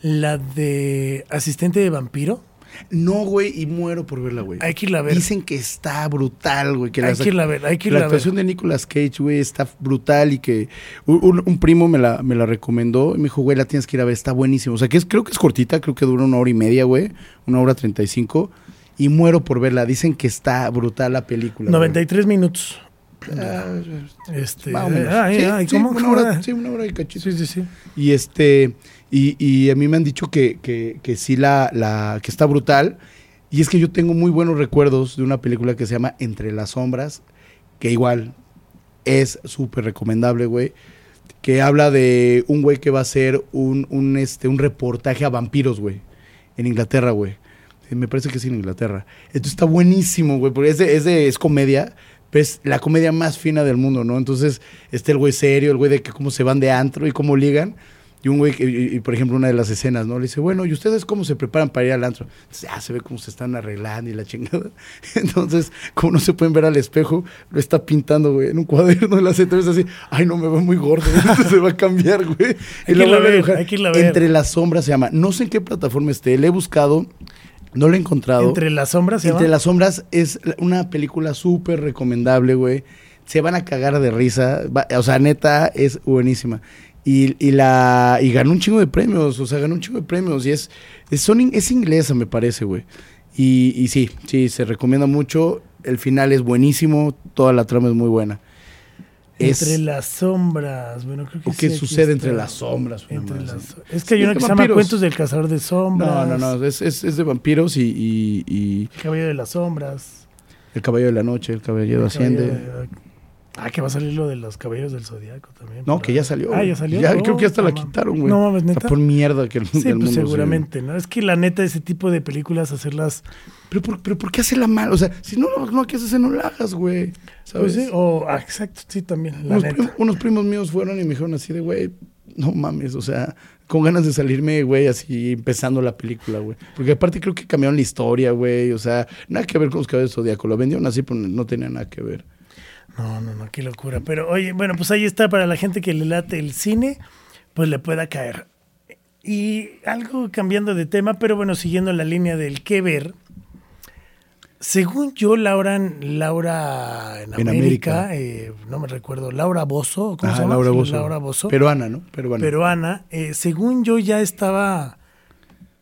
La de Asistente de Vampiro. No, güey, y muero por verla, güey. Hay que irla a ver. Dicen que está brutal, güey. Que Hay que irla a ver, hay que la irla a ver. actuación de Nicolas Cage, güey, está brutal y que un, un- un primo me la, me la recomendó y me dijo, güey, la tienes que ir a ver, está buenísimo. O sea, que es, creo que es cortita, creo que dura una hora y media, güey, una hora treinta y cinco. Y muero por verla. Dicen que está brutal la película. güey. 93 minutos. Ah, Este, ay, sí, ¿cómo? una hora, sí, una hora y cachito. Sí, sí, sí. Y este, y, y a mí me han dicho que, que, que sí la, la, que está brutal. Y es que yo tengo muy buenos recuerdos de una película que se llama Entre las sombras, que igual es súper recomendable, güey. Que habla de un güey que va a hacer un, un, este, un reportaje a vampiros, güey. En Inglaterra, güey. Eh, Me parece que sí en Inglaterra. Entonces está buenísimo, güey, porque es, de- es, de- es comedia, es la comedia más fina del mundo, ¿no? Entonces está el güey serio, el güey de que cómo se van de antro y cómo ligan. Y un güey, que, y, y, por ejemplo, una de las escenas, ¿no? Le dice, bueno, ¿y ustedes cómo se preparan para ir al antro? Entonces, ya se ve cómo se están arreglando y la chingada. Entonces, como no se pueden ver al espejo, lo está pintando, güey, en un cuaderno de las entonces así, ay, no, me veo muy gordo, entonces se va a cambiar, güey. Hay que la ver, hay que irla a ver. Entre las sombras se llama. No sé en qué plataforma esté, le he buscado, no lo he encontrado. Entre las sombras se Entre las sombras es la- una película súper recomendable, güey. Se van a cagar de risa. Va- o sea, neta, es buenísima. Y, y la y ganó un chingo de premios. O sea, ganó un chingo de premios. Y es, es, son in- es inglesa, me parece, güey. Y, y sí, sí, se recomienda mucho. El final es buenísimo. Toda la trama es muy buena. Es- Entre las sombras. Bueno, creo que ¿O sí, qué sucede entre las sombras? Entre las-. Es que hay Es una que se llama. Cuentos del Cazador de Sombras. No, no, no. Es, es, es de vampiros y, y- y El Caballero de las Sombras. el caballero de la noche, el caballero El asciende. Caballero de- Ah, que va a salir lo de los Caballeros del Zodiaco también. No, que ya salió. Ah, ya salió. Ya, creo que hasta no la quitaron, güey. No mames, Está neta. por mierda que el, Sí, el mundo pues se- seguramente, ¿no? Es que la neta, ese tipo de películas, hacerlas. Pero, por, pero ¿por qué hacerla mal? O sea, si no, no, no, ¿qué haces? No la hagas, güey. ¿Sabes? Pues sí, o, ah, exacto, sí, también, la unos, neta. prim- unos primos míos fueron y me dijeron así de, güey, no mames, o sea, con ganas de salirme, güey, así empezando la película, güey. Porque aparte creo que cambiaron la historia, güey, o sea, nada que ver con los caballeros del Zodíaco. Lo vendieron así, pero no tenía nada que ver. No, no, no, qué locura. Pero oye, bueno, pues ahí está para la gente que le late el cine, pues le pueda caer. Y algo cambiando de tema, pero bueno, siguiendo la línea del qué ver. Según yo, Laura, Laura en En América, América. eh, no me recuerdo, Laura Bozo, ¿cómo se llama? Laura Bozzo. Laura Bozzo. Peruana, ¿no? Peruana. peruana, eh, según yo ya estaba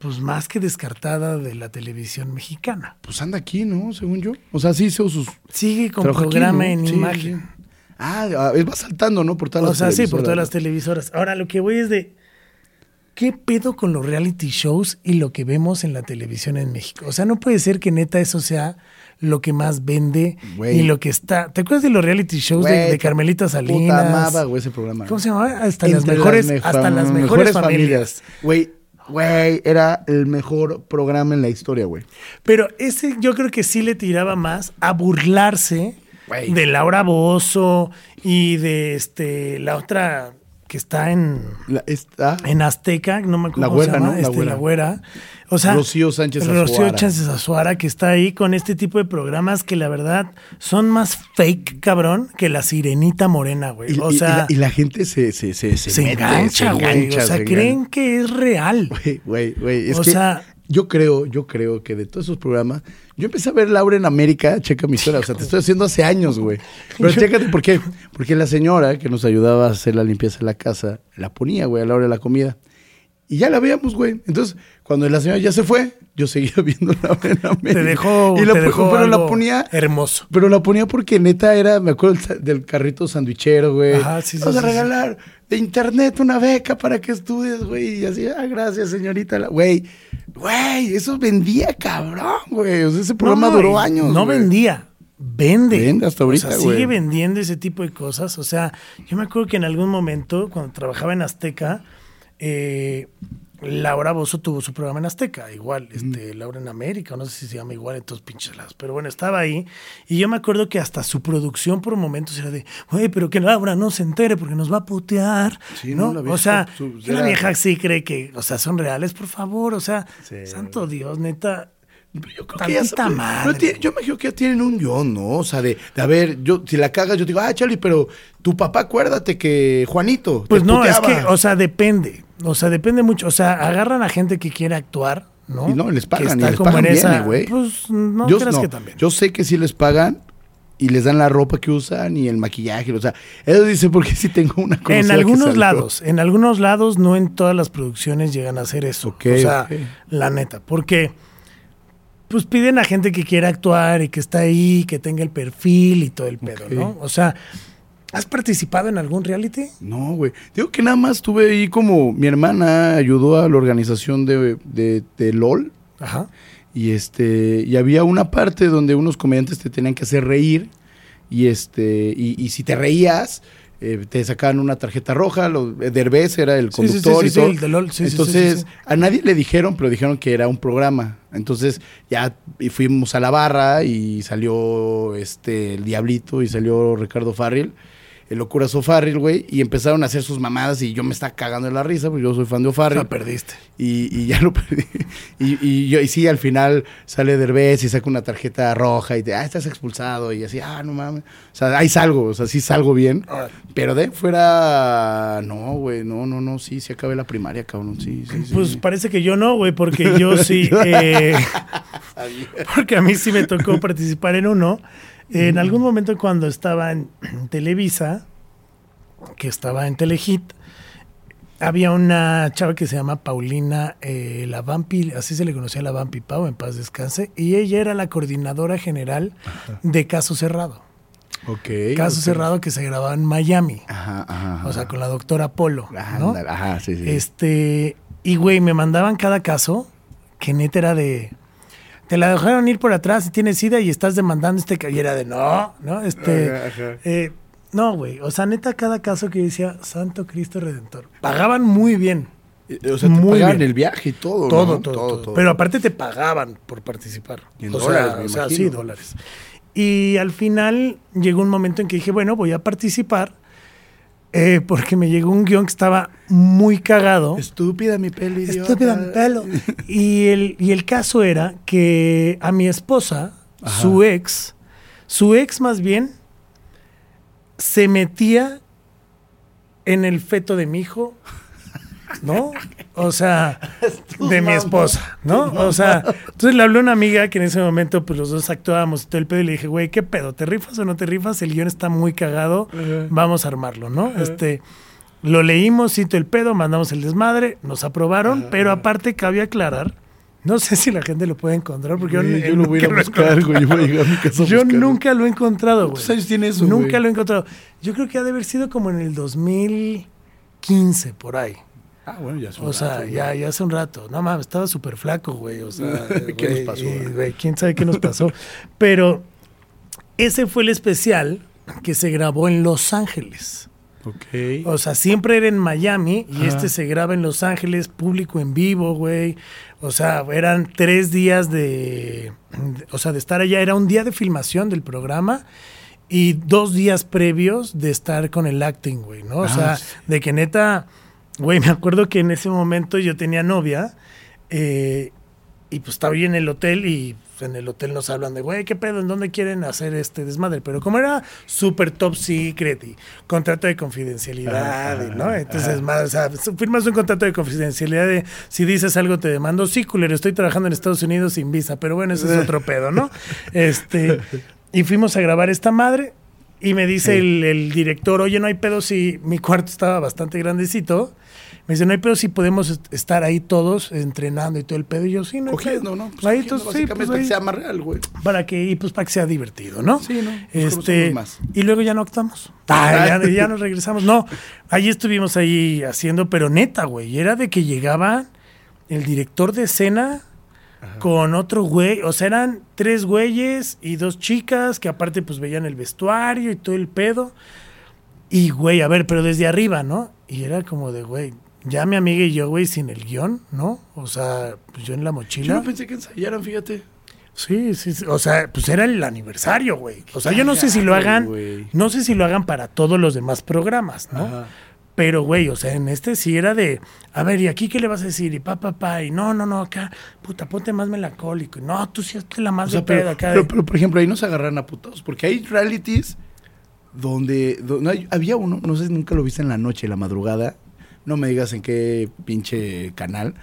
pues más que descartada de la televisión mexicana. Pues anda aquí, ¿no? Según yo. O sea, sí hizo sus... Sigue con aquí, programa ¿no? en Sí, imagen. sí. Ah, ah, va saltando, ¿no? Por todas O las sea, sí, por todas las televisoras. Ahora, lo que voy es de. ¿Qué pedo con los reality shows y lo que vemos en la televisión en México? O sea, no puede ser que neta eso sea lo que más vende Güey. y lo que está. ¿Te acuerdas de los reality shows de, Carmelita Puta, Salinas? amaba, güey, ese programa. ¿Cómo se llamaba? Hasta las mejores, mejo- hasta las mejores, familias. Güey, güey, era el mejor programa en la historia, güey. Pero ese yo creo que sí le tiraba más a burlarse Güey. de Laura Bozo y de este la otra que está en La- esta- en Azteca, no me acuerdo La cómo güera, se llama, ¿no? La este, güera. la güera. O sea, Rocío Sánchez Rocío Azuara. Sánchez Azuara, que está ahí con este tipo de programas que la verdad son más fake, cabrón, que la sirenita morena, güey. y, O y- y sea, la, y la gente se, se, se, se, se, mete, engancha, güey. engancha, O sea, se creen engancha. que es real. Güey, güey, güey. Es O que sea- yo creo, yo creo que de todos esos programas, yo empecé a ver Laura en América, checa mi historia, o sea, te estoy haciendo hace años, güey. Pero chécate por qué. Porque la señora que nos ayudaba a hacer la limpieza de la casa, la ponía, güey, a la hora de la comida. Y ya la veíamos, güey. Entonces, cuando la señora ya se fue, yo seguía viendo en América. Te dejó, y la, te dejó pero la ponía hermoso. pero la ponía porque neta era, me acuerdo del carrito sandwichero, güey. Ajá, sí, sí, Vamos a sí, sí. regalar de internet una beca para que estudies, güey. Y así, ah, gracias, señorita. La- Güey, güey, eso vendía, cabrón, güey. O sea, ese programa No, duró años. No güey. vendía. Vende. Vende hasta ahorita, O sea, güey. sigue vendiendo ese tipo de cosas. O sea, yo me acuerdo que en algún momento, cuando trabajaba en Azteca, eh, Laura Bozo tuvo su programa en Azteca, igual, este, Laura en América, no sé si se llama igual en todos pinches lados, pero bueno, estaba ahí y yo me acuerdo que hasta su producción por momentos era de, güey, pero que Laura no se entere porque nos va a putear, Sí, ¿no? no, la vieja, o sea, su- la vieja sí cree que, o sea, son reales, por favor, o sea, Sí, santo Dios, neta, Yo creo que ya pero tiene- yo me imagino que ya tienen un guion, ¿no? O sea, de, de a ver, yo, si la cagas, yo te digo, ah, Charlie, pero tu papá, acuérdate que Juanito. Pues no, es puteaba". que, o sea, depende. O sea, depende mucho. O sea, agarran a gente que quiere actuar, ¿no? Y no, les pagan, y está les pagan en bien, eh, güey. Pues no yo, creas no, que también. yo sé que sí les pagan y les dan la ropa que usan y el maquillaje. O sea, eso dice porque sí tengo una en conocida que algunos lados, en algunos lados, no en todas las producciones llegan a hacer eso. O sea, la neta. Porque pues piden a gente que quiera actuar y que está ahí, que tenga el perfil y todo el pedo. ¿no? O sea, ¿has participado en algún reality? No, güey. Digo que nada más tuve ahí como mi hermana ayudó a la organización de, de, de LOL. Ajá. Y este, y había una parte donde unos comediantes te tenían que hacer reír. Y este, y, y si te reías, eh, te sacaban una tarjeta roja. Lo, eh, Derbez era el Sí, sí, sí, conductor sí, y sí, todo. LOL, Entonces, a nadie le dijeron, pero dijeron que era un programa. Entonces, ya y fuimos a la barra y salió este el Diablito y salió Ricardo Farril. El locura Farril, güey, y empezaron a hacer sus mamadas y yo me estaba cagando de la risa, porque yo soy fan de O'Farrill. La perdiste. Y, y ya lo perdí. Y, y yo, y sí, al final sale Derbez y saca una tarjeta roja y te, ah, estás expulsado. Y así, ah, no mames. O sea, ahí salgo, o sea, sí salgo bien. Pero de fuera, no, güey, no, no, no, sí, sí acabé la primaria, cabrón, sí, sí, sí. Pues parece que yo no, güey, porque yo sí. eh, porque a mí sí me tocó participar en uno. En algún momento cuando estaba en Televisa, que estaba en Telehit, había una chava que se llama Paulina eh, La Vampi, así se le conocía la Vampi Pau, en paz descanse, y ella era la coordinadora general de Caso Cerrado. ok. Caso. Cerrado que se grababa en Miami, Ajá, ajá. o sea, con la doctora Polo, Ajá, ¿no? sí, sí. Este, y güey, me mandaban cada caso que neta era de. Te la dejaron ir por atrás y tienes sida y estás demandando este. ca-". Y era de no, ¿no? Este. Ajá, ajá. eh, no, güey. O sea, neta, cada caso que yo decía, Santo Cristo Redentor. Pagaban muy bien. Eh, O sea, te muy pagaban bien. el viaje y todo, Todo, ¿no? todo, todo, Pero aparte te pagaban por participar. Y en o dólares, sea, me o sea, sí, dólares. Y al final llegó un momento en que dije, bueno, voy a participar. Eh, porque me llegó un guion que estaba muy cagado. Estúpida mi pelo, idiota. Estúpida mi pelo. Y el, y el caso era que a mi esposa, Ajá. su ex, su ex más bien, se metía en el feto de mi hijo, ¿no? O sea, de mi esposa, ¿no? O sea, entonces le habló una amiga que en ese momento, pues los dos actuábamos y todo el pedo, y le dije, güey, ¿qué pedo? ¿Te rifas o no te rifas? El guion está muy cagado, vamos a armarlo, ¿no? Este. Lo leímos, cito el pedo, mandamos el desmadre, nos aprobaron, pero aparte cabe aclarar, no sé si la gente lo puede encontrar, porque yo, yo lo voy a a buscar, güey. Yo voy a llegar a mi casa a Yo buscarlo. nunca lo he encontrado, güey. ¿Cuántos años tiene eso, Nunca lo he encontrado. Yo creo que ha de haber sido como en el 2015, por ahí. Ah, bueno, ya es un O sea, rato, ya, ya hace un rato. No mames, estaba súper flaco, güey. O sea, ¿Qué nos pasó, y, quién sabe qué nos pasó. Pero ese fue el especial que se grabó en Los Ángeles. Ok. O sea, siempre era en Miami y este se graba en Los Ángeles, público en vivo, güey. O sea, eran tres días de, o sea, de estar allá. Era un día de filmación del programa y dos días previos de estar con el acting, güey, ¿no? O Ah, sea, sí. de que neta, güey, me acuerdo que en ese momento yo tenía novia eh, y pues estaba ahí en el hotel y en el hotel nos hablan de, güey, ¿qué pedo? ¿En dónde quieren hacer este desmadre? Pero como era súper top secret y contrato de confidencialidad, y, ¿no? Entonces, más, o sea, firmas un contrato de confidencialidad de si dices algo te demando. Sí, culero, estoy trabajando en Estados Unidos sin visa, pero bueno, ese es otro pedo, ¿no? Este, y fuimos a grabar esta madre y me dice el, el director, oye, no hay pedo si mi cuarto estaba bastante grandecito. Me dice, no hay pedo si podemos est- estar ahí todos entrenando y todo el pedo. Y yo, sí, no Cogiendo, pedo". ¿no? Pues ahí, cogiendo, sí, pues, para ahí, que sea más real, güey. para que, y pues para que sea divertido, ¿no? Sí, ¿no? Este, más. y luego ya no actuamos. Ya, ya nos regresamos. No, ahí estuvimos ahí haciendo, pero neta, güey. Era de que llegaba el director de escena con otro güey. O sea, eran tres güeyes y dos chicas que aparte pues veían el vestuario y todo el pedo. Y, güey, a ver, pero desde arriba, ¿no? Y era como de, güey, ya mi amiga y yo, güey, sin el guion, ¿no? O sea, pues yo en la Yo mochila. no pensé que ensayaran, fíjate. Sí, sí, sí. O sea, pues era el aniversario, güey. O sea, yo no sé si lo hagan, güey. no sé si lo hagan para todos los demás programas, ¿no? Ajá. Pero, güey, o sea, en este sí era de, a ver, ¿y aquí qué le vas a decir? Y pa, pa, pa, y no, no, no, acá, puta, ponte más melancólico. Y no, tú sí hazte la más O sea, de pero, pedo acá. pero- de- pero, por ejemplo, ahí no se agarran a putados, porque hay realities donde, donde había uno, no sé si nunca lo viste en la noche, en la madrugada, no me digas en qué pinche canal,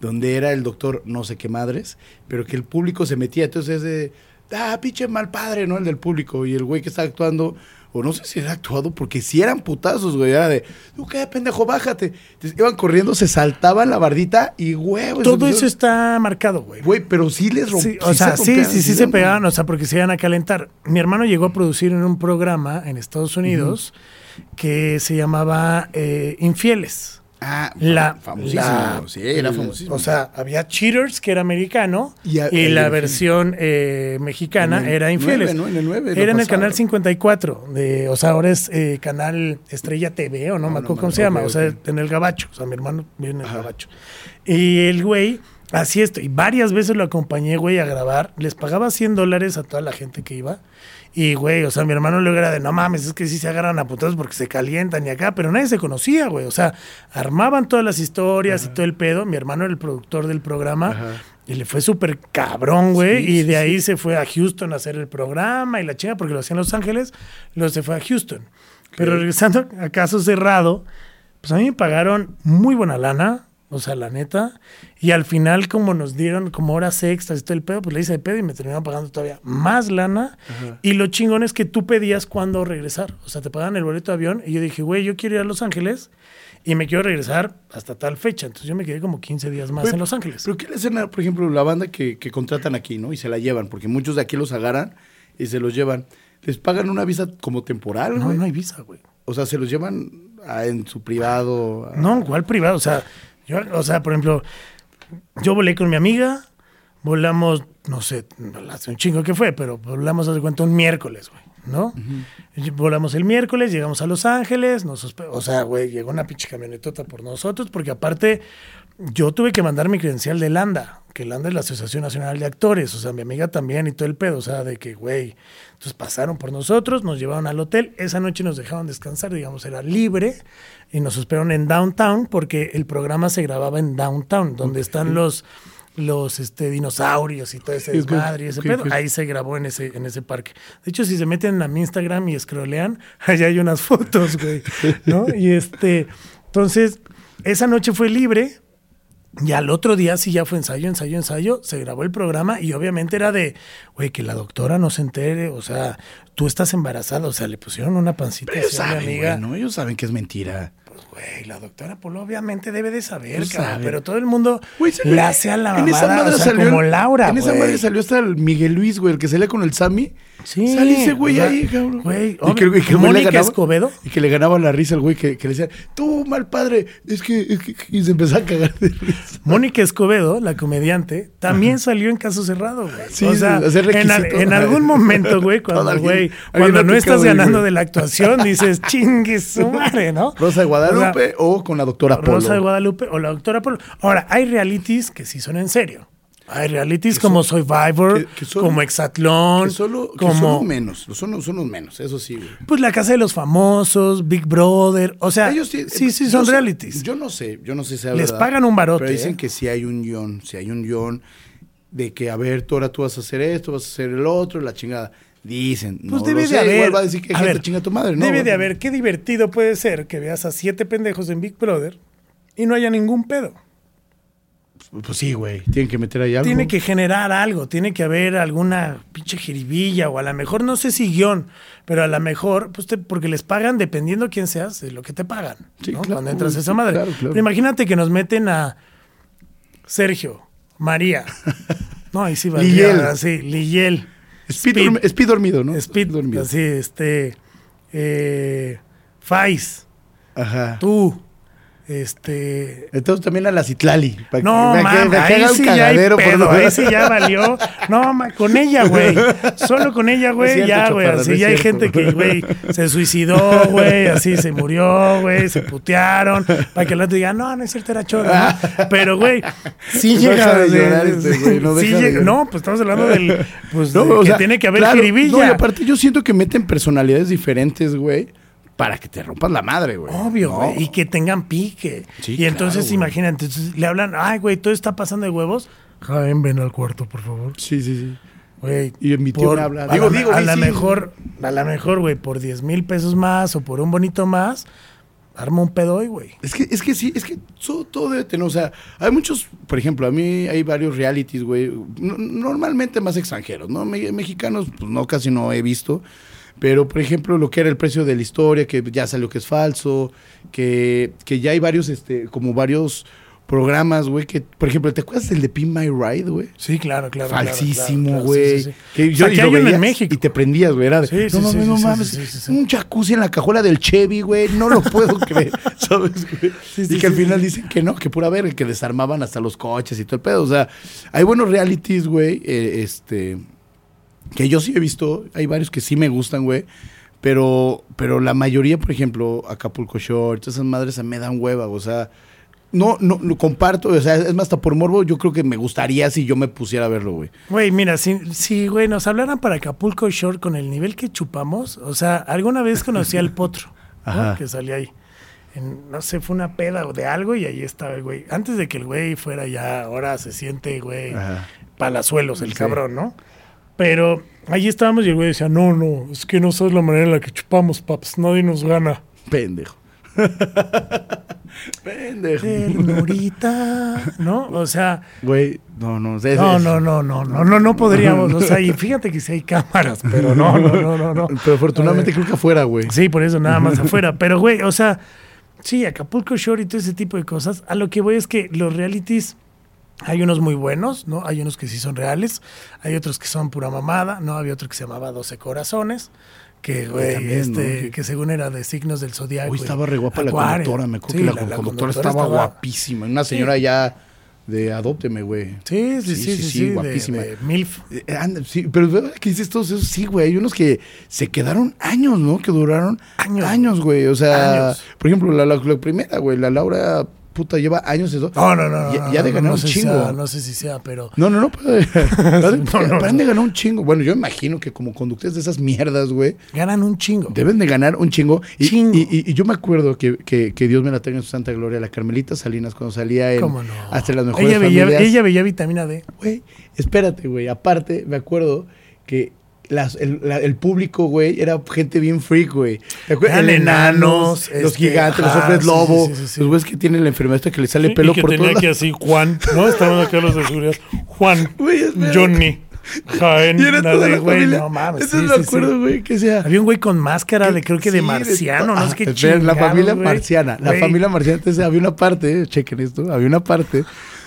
donde era el doctor no sé qué madres, pero que el público se metía, entonces es de, ah, pinche mal padre, ¿no? El del público, y el güey que está actuando, o no sé si era actuado, porque si eran putazos, güey, era de, tú qué pendejo, bájate. Entonces iban corriendo, se saltaban la bardita y huevos. Todo eso está marcado, güey. Güey, pero sí les Sí, rompían. o sea, sí, sí, sí se pegaban, o sea, porque se iban a calentar. Mi hermano llegó a producir en un programa en Estados Unidos que se llamaba eh, Infieles. Ah, La, famosísimo. la- sí, era famosísimo. O sea, había Cheaters, que era americano, Y a- la versión eh, mexicana el era Infieles. era en el canal 54, de, o sea, ahora es eh, canal Estrella TV, o no, me no acuerdo cómo se llama, o sea, en el Gabacho, o sea, mi hermano vive en el Gabacho. Y el güey hacía esto, y varias veces lo acompañé, güey, a grabar, les pagaba 100 dólares a toda la gente que iba. Y, güey, o sea, mi hermano luego era de, no mames, es que sí se agarran a putados porque se calientan y acá, pero nadie se conocía, güey. O sea, armaban todas las historias y todo el pedo. Mi hermano era el productor del programa y le fue súper cabrón, güey. Sí, y de ahí se fue a Houston a hacer el programa y la chinga, porque lo hacía en Los Ángeles, luego se fue a Houston. Pero regresando a caso cerrado, pues a mí me pagaron muy buena lana, o sea, la neta. Y al final, como nos dieron como horas extras y todo el pedo, pues le hice de pedo y me terminaron pagando todavía más lana. Y lo chingón es que tú pedías cuándo regresar. O sea, te pagaban el boleto de avión y yo dije, güey, yo quiero ir a Los Ángeles y me quiero regresar hasta tal fecha. Entonces yo me quedé como 15 días más en Los Ángeles. Pero ¿qué le hacen, por ejemplo, la banda que, que contratan aquí, ¿no? Y se la llevan, porque muchos de aquí los agarran y se los llevan. Les pagan una visa como temporal, No, no hay visa, güey. O sea, se los llevan a- en su privado. a- No, igual privado. O sea, yo, o sea, por ejemplo, yo volé con mi amiga, volamos, no sé, hace un chingo que fue, pero volamos hace cuenta un miércoles, güey, ¿no? Volamos el miércoles, llegamos a Los Ángeles, nos o sea, güey, llegó una pinche camionetota por nosotros, porque aparte yo tuve que mandar mi credencial de Landa, que Landa es la Asociación Nacional de Actores, o sea, mi amiga también y todo el pedo, o sea, de que, güey, entonces pasaron por nosotros, nos llevaron al hotel, esa noche nos dejaron descansar, digamos, era libre, y nos esperaron en Downtown, porque el programa se grababa en Downtown, donde están los los este, dinosaurios y todo ese desmadre y ese pedo. Ahí se grabó en ese, en ese parque. De hecho, si se meten a mi Instagram y scrollean, allá hay unas fotos, güey. ¿No? Y este, entonces, esa noche fue libre. Y al otro día sí ya fue ensayo, ensayo, ensayo, se grabó el programa y obviamente era de, güey, que la doctora no se entere, o sea, tú estás embarazada, o sea, le pusieron una pancita Pero ellos a saben, amiga. Ellos saben que es mentira. Pues, güey, la doctora Polo obviamente debe de saber, Pues sabe. pero todo el mundo Güey, se le hace a la en esa mamada, madre o sea, salió como Laura, En esa madre salió hasta el Miguel Luis, güey, el que salía con el Sammy. Sí, Sale ese güey o sea, ahí, cabrón. güey, y que, güey le Mónica ganaba- Escobedo. Y que le ganaba la risa al güey que, que le decía, tú, mal padre, es que, es que- Y se empezó a cagar de risa. Mónica Escobedo, la comediante, también salió en caso cerrado, güey. Sí, o sea, en, algún momento, güey, cuando, alguien- güey, cuando no estás ganando de la actuación, dices, chingue su madre, ¿no? Rosa de Guadalupe O con la doctora sea, Polo. Rosa de Guadalupe o la doctora Polo. Ahora, hay realities que sí son en serio. Hay realities como Survivor, que- que son- como Exatlón, que solo, que como son los menos, son, son los menos, eso sí, güey. pues la casa de los famosos, Big Brother, o sea, Ellos sí, sí, sí, yo son sé- realities. Yo no sé, yo no sé si Les verdad, pagan un barote, Pero dicen ¿eh? que sí hay un guion, si hay un guion de que, a ver, tú ahora tú vas a hacer esto, vas a hacer el otro, la chingada. Dicen, Pues no debe lo de sé, haber. igual va a decir que a gente ver, chinga tu madre, ¿no? Debe de haber. Qué divertido puede ser que veas a siete pendejos en Big Brother y no haya ningún pedo. Pues sí, güey, tienen que meter ahí algo. Tiene que generar algo, tiene que haber alguna pinche jiribilla o a lo mejor, no sé si guion, pero a lo mejor, pues te- porque les pagan dependiendo quién seas, de lo que te pagan. Sí, ¿no? claro, Cuando entras a esa madre. claro, claro. Pero imagínate que nos meten a Sergio, María. No, ahí sí va. Liyel. Sí, Liyel. Speed, dormi- Speed dormido, ¿no? Speed, dormido. así, este, eh, Faiz, Ajá. tú, este... Entonces también a la Citlali. para No, que- ahí sí ya hay pedo, ahí sí ya valió. No, ma- con ella, güey. Solo con ella, güey, ya, güey. Así ya hay gente que, güey, se suicidó, güey, así se murió, güey, se putearon. Para que el otro diga, no, no es cierto, era choro, ¿no? Pero, güey, sí No llega. de llorar este güey, no sí llega- no, pues estamos hablando del. Pues No, de o que tiene que haber claro. No, y aparte yo siento que meten personalidades diferentes, güey. Para que te rompas la madre, güey. Obvio, ¿no? güey. Y que tengan pique. Sí, y entonces, claro, imagínate, entonces, le hablan, ay, güey, todo está pasando de huevos. Jaén, ven al cuarto, por favor. Sí, sí, sí. Güey. Y mi tío por- habla. A Digo, la, digo, a la sí. mejor, a la mejor, güey, por 10 mil pesos más o por un bonito más, arma un pedo hoy, güey. Es que, es que sí, es que todo, todo debe tener, o sea, hay muchos, por ejemplo, a mí hay varios realities, güey, no- normalmente más extranjeros, ¿no? Me- mexicanos, pues no, casi no he visto, pero por ejemplo, lo que era el precio de la historia, que ya salió que es falso, que, que ya hay varios, este, como varios programas, güey, que, por ejemplo, ¿te acuerdas del de Pin My Ride, güey? Sí, claro, claro. claro, Falsísimo, claro, claro, güey. sí, sí, sí. O yo, sea, lo en México. Y te prendías, güey. Era de, no no sí, mames. Un jacuzzi en la cajuela del Chevy, güey. No lo puedo creer. ¿Sabes, güey? Sí, sí, y que al final dicen que no, que pura verga, que desarmaban hasta los coches y todo el pedo. O sea, hay buenos realities, güey. eh, este. Que yo sí he visto. Hay varios que sí me gustan, güey. Pero, pero la mayoría, por ejemplo, Acapulco Short, esas madres me dan hueva. O sea, no, no, lo comparto. O sea, es más, hasta por morbo, yo creo que me gustaría si yo me pusiera a verlo, güey. Güey, mira, si, si, güey, nos hablaran para Acapulco Shore con el nivel que chupamos, o sea, alguna vez conocí al potro, que salía ahí. En, no sé, fue una peda o de algo y ahí estaba el güey. Antes de que el güey fuera ya, ahora se siente, güey, Ajá. palazuelos el Sí. cabrón, ¿no? Pero ahí estábamos y el güey decía, no, no, es que no sabes la manera en la que chupamos, paps, nadie nos gana. Pendejo. Pendejo. Ternurita, ¿no? O sea, Güey, no, no. no, no, no, no, no, no, no podríamos. O sea, y fíjate que sí hay cámaras, pero no, no, no, no, no. Pero afortunadamente creo que afuera, güey. Sí, por eso nada más afuera. Pero, güey, o sea, sí, Acapulco Shore y todo ese tipo de cosas. A lo que voy es que los realities, hay unos muy buenos, ¿no? Hay unos que sí son reales, hay otros que son pura mamada, ¿no? Había otro que se llamaba 12 Corazones, que, güey, también, este, ¿no? Que- según era de signos del zodiaco. Uy, y estaba re guapa la conductora. Me acuerdo Sí, que la, la- la conductora, conductora estaba, guapísima. Una señora ya de adópteme, güey. Sí, sí, sí, sí, sí, de- guapísima. de MILF. Eh, anda, sí, pero ¿verdad que dices todos esos? Sí, güey. Hay unos que se quedaron años, ¿no? Que duraron Años. años, güey. O sea, Años. por ejemplo, la, la- la primera, güey, la Laura, puta, lleva años eso. No, no, no. Ya- de ganar no un sé si chingo. sea- no sé si sea, pero. No, no, no. Pero, de ganar un chingo. Bueno, yo imagino que como conductores de esas mierdas, güey, Ganan un chingo. Deben de ganar un chingo. Y, Chingo. y- y- y yo me acuerdo que, que- que Dios me la tenga en su santa gloria, la Carmelita Salinas, cuando salía en ¿Cómo no? Hasta las mejores ella veía, familias. ella veía vitamina D. Güey, espérate, güey. Aparte, me acuerdo que las- el, la- el público, güey, era gente bien freak, güey. Eran enanos, los gigantes, los hombres lobo, sí, sí, sí, sí. los güeyes que tienen la enfermedad esta que le sale pelo y que por tenía que así Juan, ¿no? Estaban acá los de seguridad. Juan, Güey. Johnny, Jaén, Y era toda la güey, no mames. Me sí. acuerdo, güey, que sea... Había un güey con máscara de creo que de marciano, no ah, sé qué espera, La chingados, familia güey. marciana. La Güey, familia marciana. Entonces había una parte, eh, chequen esto, había una parte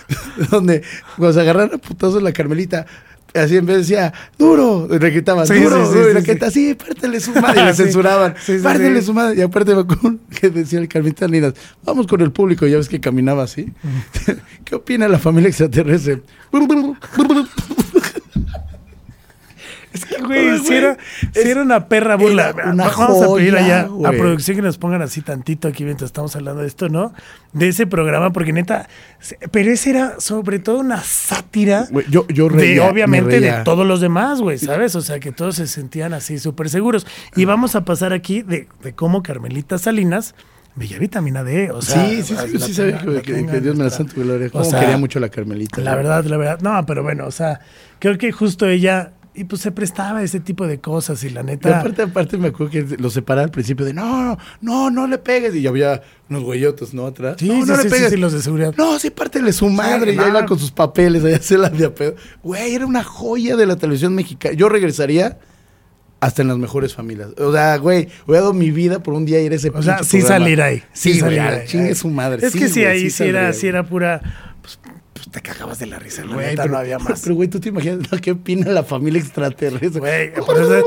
donde cuando se agarraron a putazos la Carmelita, así en vez decía, duro, y le gritaban, Sí, duro, sí, sí, duro, y sí, la sí. gente, sí, pártele su madre, y Sí. censuraban, Sí, sí, pártele sí. su madre. Y aparte me acuerdo que decía el Carmelita Nidas, vamos con el público, ya ves que caminaba así. ¿Qué opina la familia extraterrestre? Es que, güey, Ay, si era, si era una perra burla. una Vamos a pedir allá a producción que nos pongan así tantito aquí mientras estamos hablando de esto, ¿no? De ese programa, porque neta, pero ese era sobre todo una sátira. Güey, yo, yo de reía, obviamente reía. de todos los demás, güey, ¿sabes? O sea, que todos se sentían así súper seguros. Y vamos a pasar aquí de, de cómo Carmelita Salinas veía vitamina D. O sea, sí, sí, sí, sí, sabía que, Dios me la santo gloria. o sea, quería mucho la Carmelita. La verdad, la verdad. No, pero bueno, o sea, creo que justo ella. Y pues se prestaba a ese tipo de cosas y la Y neta. aparte, aparte me acuerdo que lo separaba al principio de no, no, no, no le pegues. Y ya había unos güeyotos, ¿no? Atrás. Sí, no, sí, no sí, le pegues. sí, los de seguridad. No, sí, pártele su madre. Ya no. iba con sus papeles, allá se la de a pedo. Güey, era una joya de la televisión mexicana. Yo regresaría hasta en las mejores familias. O sea, güey, hubiera dado mi vida por un día ir a ese O sea, sí programa. salir ahí. Sí, güey, salir al ahí. chingue su madre. Es que sí, güey, ahí sí, era, sí era pura. Pues te cagabas de la risa, la Güey, neta, pero, no había más. Pero, güey, tú te imaginas ¿no? qué opina la familia extraterrestre. Güey, por eso-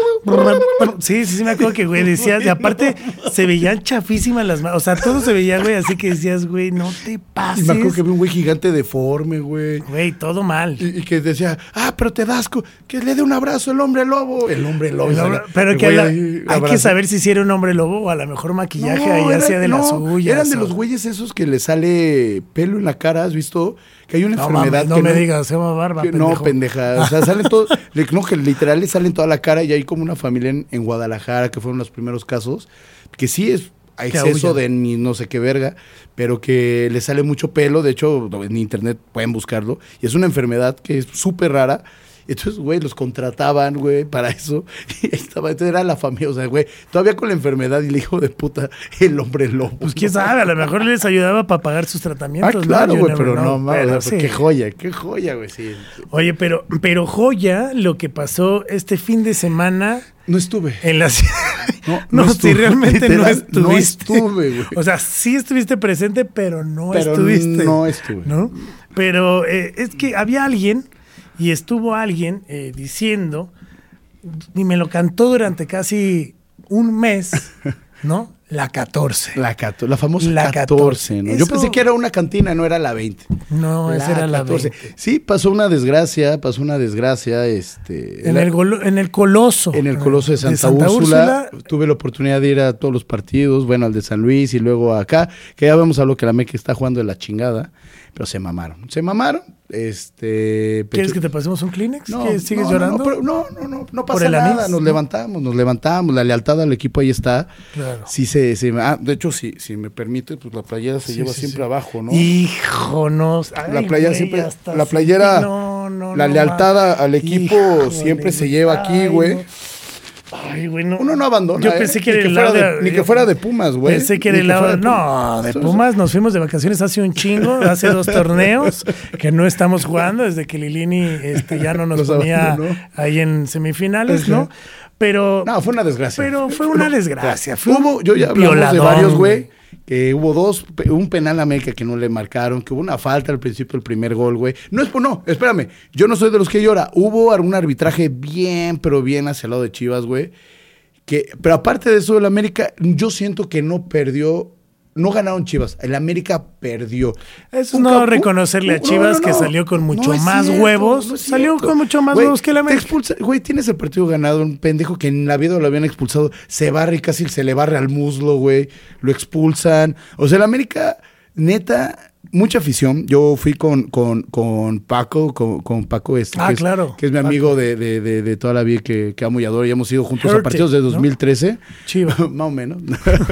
sí, sí, sí, me acuerdo que, güey, decías, y aparte se veían chafísimas las manos, o sea, todo se veía, güey, así que decías, güey, no te Y pases. me acuerdo que vi un güey gigante deforme, güey. Güey, todo mal. Y, y que decía, ah, pero te das, co- que le dé un abrazo el hombre lobo. El hombre lobo. El hombre- la- pero el que güey la- ahí hay que saber si era un hombre lobo o a lo mejor maquillaje ahí era- hacía de las no, suyas. Eran de los güeyes esos que le sale pelo en la cara, ¿has visto? Que hay una No, enfermedad mames, no que me digas, se llama barba, que- pendejo. No, pendeja. O sea, salen todos. le- no, que literal le salen toda la cara y hay como una familia en, en Guadalajara que fueron los primeros casos. que sí es a exceso de ni no sé qué verga, pero que le sale mucho pelo. De hecho, en internet pueden buscarlo. Y es una enfermedad que es súper rara. Entonces, güey, los contrataban, güey, para eso. Y ahí estaba, entonces era la familia, o sea, güey, todavía con la enfermedad y el hijo de puta, el hombre lobo. Pues quién sabe, a lo mejor les ayudaba para pagar sus Ah, tratamientos. claro, You güey, pero no mames, sí. qué joya, qué joya, güey, sí. Oye, pero, pero joya lo que pasó este fin de semana No estuve. en la. No, No, no si estuve, realmente no estuviste. no estuve, güey. O sea, sí estuviste presente, pero no Pero estuviste. no estuve. ¿no? Pero eh, es que había alguien y estuvo alguien eh, diciendo, y me lo cantó durante casi un mes, ¿no? La 14. La, cato- la famosa La 14, ¿no? Yo pensé que era una cantina, no era la 20. No, esa era la 20. Sí, pasó una desgracia, pasó una desgracia, este... En la- el, golo- en el Coloso. en el Coloso de Santa, Úrsula, Úrsula. tuve la oportunidad de ir a todos los partidos, bueno, al de San Luis y luego acá, que ya vemos a lo que la Meca está jugando de la chingada, pero se mamaron. Se mamaron, este... ¿Quieres que te pasemos un Kleenex? No, ¿Que ¿Sigues no, no, llorando? No, pero no, no, no, no ¿Por pasa nada. Nos levantamos, nos levantamos. La lealtad al equipo ahí está. Claro. Sí, se, se- ah, de hecho, si, si me permite, pues la playera se Sí, lleva sí, siempre abajo, ¿no? Hijo, no. la ay, playera güey, siempre, la playera, no, no, la lealtad al equipo Híjole, siempre se lleva aquí, ay, güey. No. Ay, güey, no. Uno no abandona. Yo ¿eh? pensé que Ni era el fuera de, Ni que fuera de Pumas, güey. Pensé que Ni era el lado. fuera No, de Pumas nos fuimos de vacaciones hace un chingo, hace dos torneos que no estamos jugando desde que Lilini este, ya no nos Los ponía abandonó. ahí en semifinales, ¿no? Pero. No, fue una desgracia. Pero fue una desgracia. Fue hubo, yo ya hablamos de varios, güey. Que hubo dos, un penal a América que no le marcaron, que hubo una falta al principio del primer gol, güey. No es por no, espérame. Yo no soy de los que llora. Hubo algún arbitraje bien, pero bien hacia el lado de Chivas, güey. Que, pero aparte de eso, el América, yo siento que no perdió. No ganaron Chivas, el América perdió. Eso Un no reconocerle a no, Chivas no, que salió con mucho es más cierto, huevos. es salió con mucho más Güey, huevos que el te América. expulsa- Güey, tienes el partido ganado, un pendejo que en la vida lo habían expulsado, se barre y casi se le barre al muslo, güey, lo expulsan. O sea, el América, neta, mucha afición. Yo fui con, con, con Paco, con, con Paco este, Ah, que, es, claro, que es mi amigo de, de, de- de toda la vida que, que amo y adoro. Y hemos ido juntos a partidos de ¿no? 2013. Chiva. Más o menos.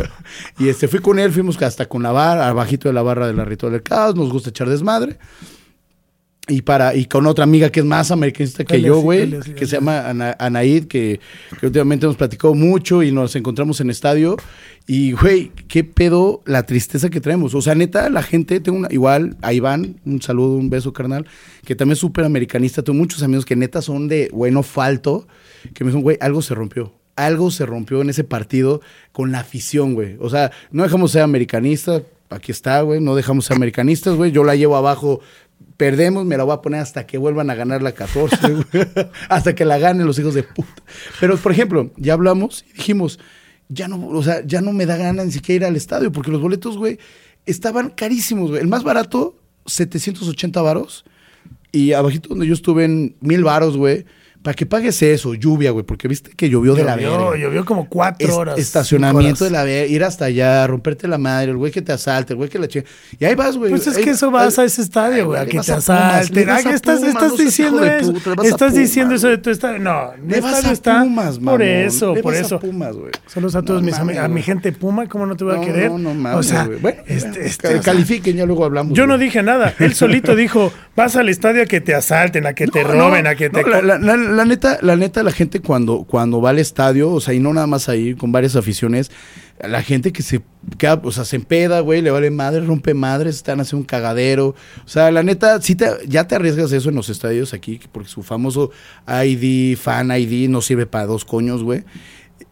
y este fui con él, fuimos hasta con la barra, abajito de la barra de la Ritual del Caos, nos gusta echar desmadre. Y para y con otra amiga que es más americanista que yo, güey, sí, que se llama Ana- Anaid, que, que últimamente hemos platicado mucho y nos encontramos en estadio. Y, güey, qué pedo la tristeza que traemos. O sea, neta, la gente, tengo una, igual a Iván, un saludo, un beso, carnal, que también es súper americanista. Tengo muchos amigos que neta son de, güey, no falto, que me dicen, güey, algo se rompió. Algo se rompió en ese partido con la afición, güey. O sea, no dejamos ser americanistas, aquí está, güey, no dejamos ser americanistas, güey. Yo la llevo abajo perdemos, me la voy a poner hasta que vuelvan a ganar la 14, güey. hasta que la ganen los hijos de puta. Pero, por ejemplo, ya hablamos y dijimos, ya no, o sea, ya no me da ganas ni siquiera ir al estadio, porque los boletos, güey, estaban carísimos, güey. El más barato, 780 varos, y abajito donde yo estuve en mil varos, güey, para que pagues eso, lluvia, güey, porque viste que llovió de la verga. llovió como cuatro Es- horas. estacionamiento de la verga, ir hasta allá, romperte la madre, el güey que te asalte, el güey que la chinga. Y ahí vas, güey. Pues es Ahí- que eso vas ahí- a ese estadio, güey, a que te asalten. vas Ay, a estás, diciendo eso. Estás diciendo eso de tu estadio. No, Le vas a está Pumas, por eso, por eso. Pumas, güey. Saludos a todos mis ami- mames, a mi gente Puma, ¿cómo no te voy a querer? No, no mames, o sea, güey. Bueno, este, este, o sea, califiquen, ya luego hablamos. yo no dije nada. Él solito dijo, vas al estadio a que te asalten, a que te roben, a que te... la, neta, la neta, la gente cuando, cuando va al estadio, o sea, y no nada más ahí, con varias aficiones, la gente que se queda, o sea, se empeda, güey, le vale madre, rompe madres, están haciendo un cagadero. O sea, la neta, sí te, ya te arriesgas eso en los estadios aquí, porque su famoso ID, fan ID, no sirve para dos coños, güey.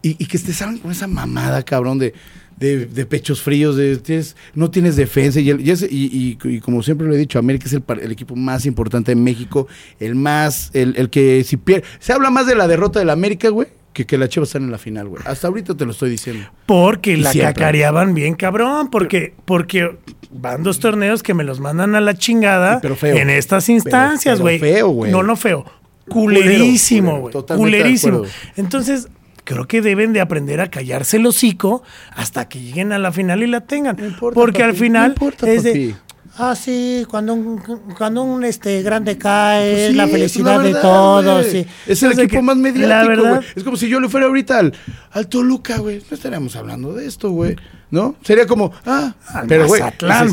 Y, y que te salgan con esa mamada, cabrón, de, de, de pechos fríos, de tienes- no tienes defensa. Y, el- y, ese- y- y- y como siempre lo he dicho, América es el, el equipo más importante de México, el más, el, el que si pierde. Se habla más de la derrota del América, güey, que que la Chivas están en la final, güey. Hasta ahorita te lo estoy diciendo. Porque la siempre. cacareaban bien cabrón, porque, porque van dos torneos que me los mandan a la chingada Sí, pero feo. en estas instancias, güey. feo, güey. No, no feo. Culerísimo, güey. Culerísimo. Entonces, creo que deben de aprender a callarse el hocico hasta que lleguen a la final y la tengan. No importa, porque al final no importa, es de. Ah, sí, cuando un, cuando un este grande cae, Pues es sí, la felicidad la de todos. sí. Es el equipo que, más mediático, güey. Es como si yo le fuera ahorita al, al Toluca, güey. No estaríamos hablando de esto, güey. ¿No? Sería como, ah, Al pero güey.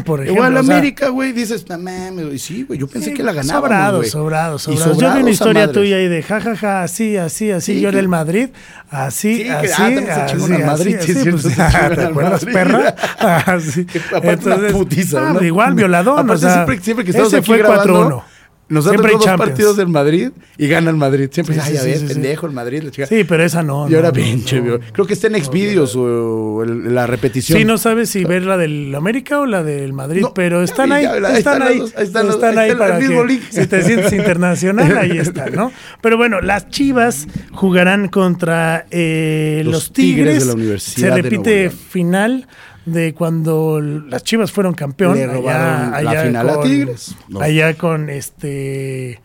Por Igual ejemplo, sea- América, güey, dices, no mames, sí, güey, yo pensé Sí, que la güey. sobrados, Y sobrados. Yo vi una historia madres. tuya ahí de jajaja, así, así, así. Sí, yo era el Madrid, así, Sí, que, así. ah, así, así, Madrid, sí, así, cierto, pues, ¿Te acuerdas, Madrid. perra? Ah, sí. Que aparte una putiza, ah, ¿no? Igual, violador. O sea, siempre, siempre que estamos ese aquí fue grabando, 4-1. Nos tocado dos Champions. partidos del Madrid y gana el Madrid. Siempre, Sí, ay, sí, sí, sí. pendejo el Madrid. La chica. Sí, pero esa no. y ahora no, pinche, no, no. Creo que está en Xvideos o el- la repetición. Sí, no sabes si ver la del América o la del Madrid, No, pero están ahí, están ahí, están ahí para que si te sientes internacional, ahí está, ¿no? Pero bueno, las Chivas jugarán contra eh, Los los, Tigres Tigres. de la Universidad Se repite final de cuando las Chivas fueron campeón. Le robaron la final a Tigres. No. Allá con este...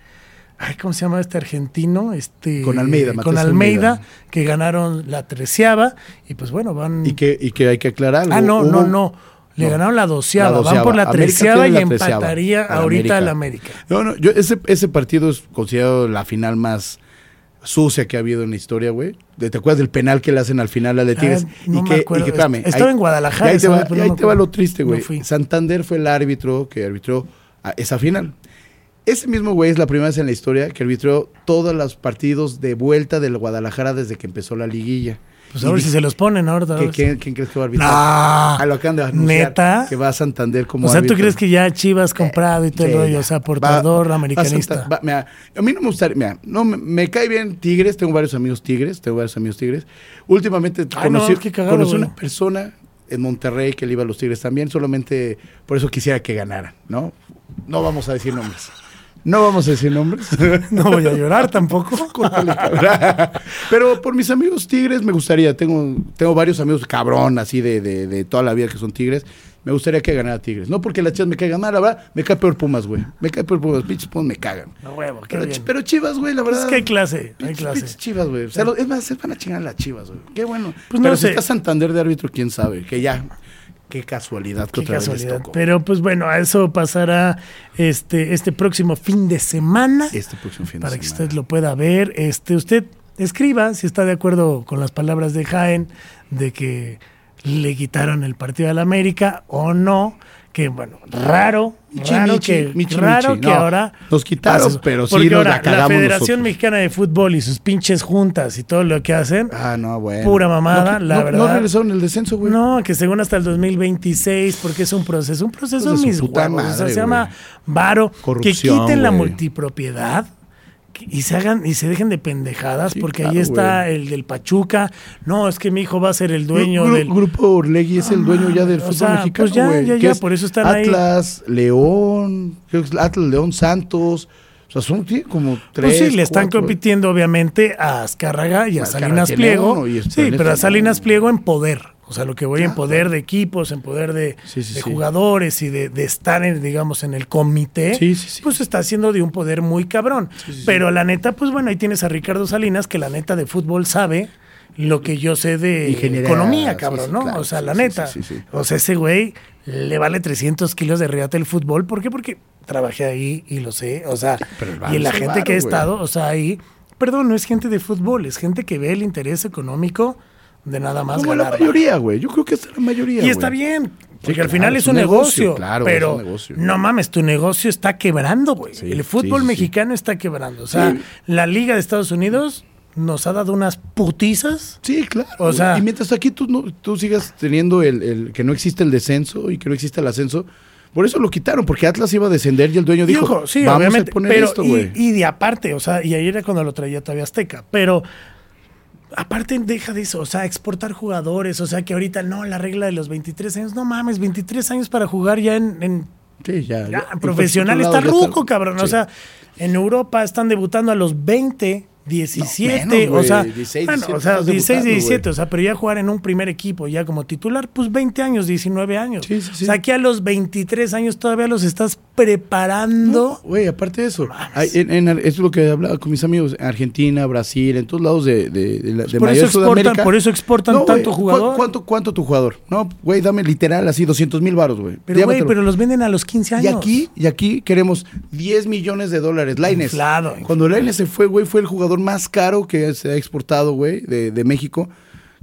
Ay, ¿Cómo se llama este argentino? Este, Con Almeida, Con Matías Almeida, Almeida. que ganaron la treceava. Y pues bueno, van... Y que, y que hay que aclarar. Ah, no, hubo- no, no. Le no. ganaron la doceava. La Van por la treceava y la empataría ahorita América. al América. No, no, yo ese, ese partido es considerado la final más sucia que ha habido en la historia, güey. ¿Te acuerdas del penal que le hacen al final al de Tigres? Ah, no y me que, acuerdo. y que, espérame, Estaba ahí- en Guadalajara ahí te va, ahí te lo triste, güey. No. Santander fue el árbitro que arbitró a esa final. Ese mismo güey es la primera vez en la historia que arbitró todos los partidos de vuelta del Guadalajara desde que empezó la liguilla. Pues a ver si se los ponen ahorita. ¿Qué- ¿Quién, quién crees que va a arbitrar? No. Ah, lo acaban de. ¿Neta? Que va a Santander como O sea, ¿tú árbitro. crees que ya Chivas comprado y todo el rollo? O sea, portador, Va- va americanista. Santa- va- mira, a mí no me gustaría, mira, no, me, me cae bien Tigres, tengo varios amigos Tigres, tengo varios amigos Tigres. Últimamente Ay, no, conocí, qué cagado, conocí güey. una persona en Monterrey que le iba a los Tigres también, solamente por eso quisiera que ganaran, ¿no? No vamos a decir nombres. No vamos a decir nombres. No voy a llorar tampoco. Pero por mis amigos tigres me gustaría, tengo, tengo varios amigos cabrón, así de, de, de toda la vida que son tigres. Me gustaría que ganara Tigres. No porque las chivas me caigan mal, la verdad, me cae peor Pumas, güey. Me cae peor Pumas, pinches Pumas me cagan. No huevo, qué Pero, bien. pero chivas, güey, la Pues verdad. es que hay clase, hay clase. pinches chivas, güey. O sea, lo- es más, se van a chingar las chivas, güey. Qué bueno. Pues pero no si sé. está Santander de árbitro, quién sabe. Que ya, qué casualidad que Qué otra vez les casualidad. tocó. Pero pues bueno, a eso pasará este, este próximo fin de semana. Este próximo fin de para que semana. usted lo pueda ver. Este, usted escriba si está de acuerdo con las palabras de Jaén de que le quitaron el partido al América o no. Que bueno, raro, Michi, raro michi, que, michi, raro michi. que No, ahora nos quitaron, pero sí nos ahora la cagamos la Federación nosotros. Mexicana de Fútbol y sus pinches juntas y todo lo que hacen, Ah, no, bueno. Pura mamada, No, la no- verdad. No regresaron el descenso, güey. no, que según hasta el 2026, porque es un proceso, un proceso su mis o sea, madre, se llama varo, que quiten la multipropiedad y se hagan y se dejen de pendejadas, Sí, porque claro, ahí está güey. el del Pachuca, no, es que mi hijo va a ser el dueño Gru- del Grupo Orlegui es el dueño ya del fútbol sea, mexicano, pues ya, güey, ya, ya, es por eso están ahí. Atlas, León, Atlas, León, Santos. O sea, son como tres. Pues sí, le están cuatro. compitiendo obviamente a Azcárraga y a Azcárraga Salinas Pliego. uno y es- sí, pero a Salinas. Pliego en poder. O sea, lo que voy en poder de equipos, en poder de, Sí, sí, de sí. jugadores y de, de estar, en, digamos, en el comité, Sí, sí, sí. pues está haciendo de un poder muy cabrón. Pero la neta, pues bueno, ahí tienes a Ricardo Salinas, que la neta de fútbol sabe lo que yo sé de Ingeniería, economía, cabrón, ¿no? claro, o sea, la neta. sí, sí, sí. O sea, ese güey le vale 300 kilos de riata el fútbol. ¿Por qué? Porque trabajé ahí y lo sé. O sea, y la gente que ha güey. estado, o sea, ahí, perdón, no es gente de fútbol, es gente que ve el interés económico de nada más Como la mayoría, güey. Yo creo que es la mayoría. Y está bien, porque al final es un negocio, claro, pero es un negocio. no mames, tu negocio está quebrando, güey. Sí, el fútbol sí, mexicano está quebrando. O sea, la Liga de Estados Unidos nos ha dado unas putizas. Sí, claro. O sea- y mientras aquí tú, no, tú sigas teniendo el, el que no existe el descenso y que no existe el ascenso, por eso lo quitaron, porque Atlas iba a descender y el dueño dijo, sí, vamos obviamente, a poner pero esto, güey. y, de aparte, o sea, y ahí era cuando lo traía todavía Azteca, pero aparte deja de eso, o sea, exportar jugadores, o sea, que ahorita no, la regla de los 23 años, no mames, 23 años para jugar ya en, en Sí, ya, ya, ya, profesional está ruco, cabrón, o sea, en Europa están debutando a los 20, 17, menos, o sea, 16, bueno, 17 o sea, estás 16, debutando, 17, güey. o sea, pero ya jugar en un primer equipo ya como titular, pues 20 años, 19 años. Sí, sí, sí. O sea, aquí a los 23 años todavía los estás preparando. Güey, aparte de eso, hay- en, en- es lo que hablaba con mis amigos, en Argentina, Brasil, en todos lados de, de, de por mayor eso exportan- Sudamérica. por eso exportan tanto ¿cu- jugador. ¿Cuánto, cuánto tu jugador? No, güey, dame literal así 200 mil baros, güey. Pero, güey, pero los venden a los 15 años. Y aquí, y aquí queremos 10 millones de dólares. Laines. Inflado. Cuando Laines se fue, güey, fue el jugador más caro que se ha exportado, güey, de, de México.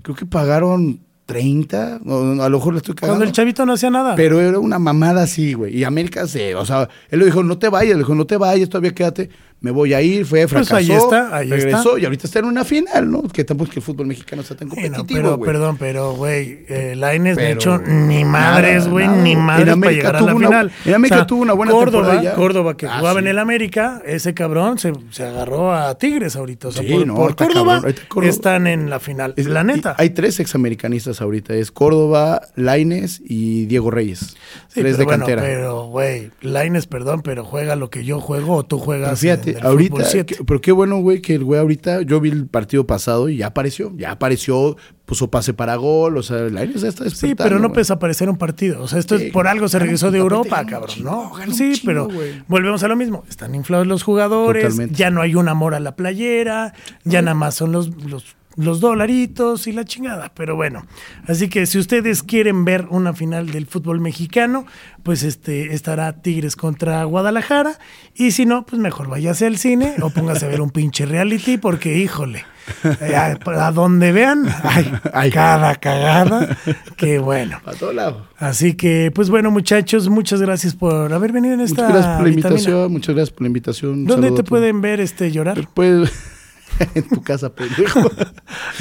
Creo que pagaron 30. o- a lo mejor le estoy cagando. Cuando el chavito no hacía nada. Pero era una mamada así, güey. Y América se, o sea, él le dijo, no te vayas, le dijo, no te vayas, todavía quédate. Me voy a ir, fue, Pues fracasó. ahí está, ahí regresó y ahorita está en una final, ¿no? Que tampoco es que el fútbol mexicano sea tan Sí, no, competitivo, pero, güey. perdón, pero, güey, eh, ha Pero hecho ni madres, güey, ni En madres para llegar a la tuvo una- final. en América tuvo una buena Córdoba, temporada ya. Córdoba, que Ah, jugaba en el América, ese cabrón se, se agarró a Tigres ahorita. O sea, Sí, por, no, por está Córdoba, cabrón, ahorita Córdoba- están en la final. Es- la neta. Hay tres examericanistas ahorita. Es Córdoba, Laines y Diego Reyes. Sí, tres pero de bueno, cantera. pero, güey, Lainez, perdón, pero juega lo que yo juego o tú Pero juegas. fíjate, el ahorita, que- pero qué bueno, güey, que el güey ahorita, yo vi el partido pasado y ya apareció, ya apareció, puso pase para gol, o sea, Lainez ya está Sí, despertando. pero no puedes aparecer un partido. O sea, esto Sí, es por algo se regresó de Europa, cabrón, ¿no? Sí, pero volvemos a lo mismo. Están inflados los jugadores, Totalmente. ya no hay un amor a la playera, ya nada más son los, los, los dolaritos y la chingada. Pero bueno, así que si ustedes quieren ver una final del fútbol mexicano, pues este estará Tigres contra Guadalajara. Y si no, pues mejor váyase al cine o póngase a ver un pinche reality, porque híjole. eh, A, a donde vean, ay, Ay. cada cagada, que bueno. A todo lado. Así que, pues bueno, muchachos, muchas gracias por haber venido en esta Muchas gracias por la vitamina. invitación, muchas gracias por la invitación. un ¿Dónde te pueden ver este llorar? Pues, en tu casa, pendejo.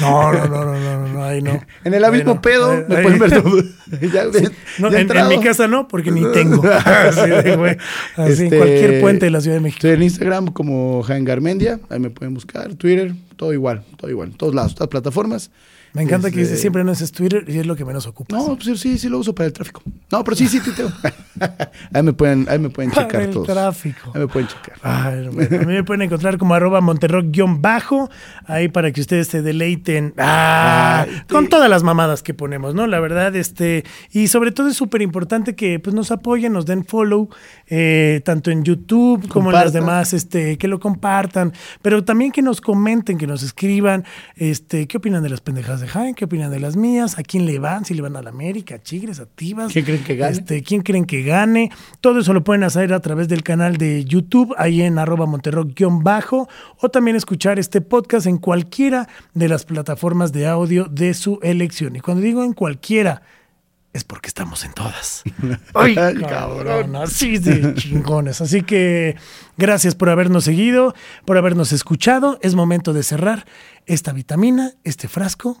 No, no, no, no, no, no, ahí no. En el abismo pedo, me pueden ver todo. En, mi casa no, porque ni tengo. Así, de, güey, así en Este, cualquier puente de la Ciudad de México. Estoy en Instagram como Jaén Garmendia, ahí me pueden buscar, Twitter, todo igual, todo igual, todos lados, todas plataformas. Me encanta que Este, dices, siempre no es Twitter y es lo que menos ocupas. No, pues sí, sí lo uso para el tráfico. No, pero sí, sí, tuiteo. ahí me pueden, ahí me pueden Para checar el todos. tráfico. Ahí me pueden checar. Ay, bueno, a mí me pueden encontrar como arroba monterrock-bajo, ahí para que ustedes se deleiten ah, Ay, con sí. todas las mamadas que ponemos, ¿no? La verdad, este, y sobre todo es súper importante que pues, nos apoyen, nos den follow, eh, tanto en YouTube como en las demás, este, que lo compartan, pero también que nos comenten, que nos escriban, este, qué opinan de las pendejadas de Jaime, qué opinan de las mías, a quién le van, si le van a la América, a Chigres, a Tivas. ¿Quién creen que gane? Este, quién creen que gane. Todo eso lo pueden hacer a través del canal de YouTube, ahí en arroba monterrock-bajo, o también escuchar este podcast en cualquiera de las plataformas de audio de su elección. Y cuando digo en cualquiera, es porque estamos en todas. ¡Ay, Ay, cabrón! Así de chingones. Así que gracias por habernos seguido, por habernos escuchado. Es momento de cerrar esta vitamina, este frasco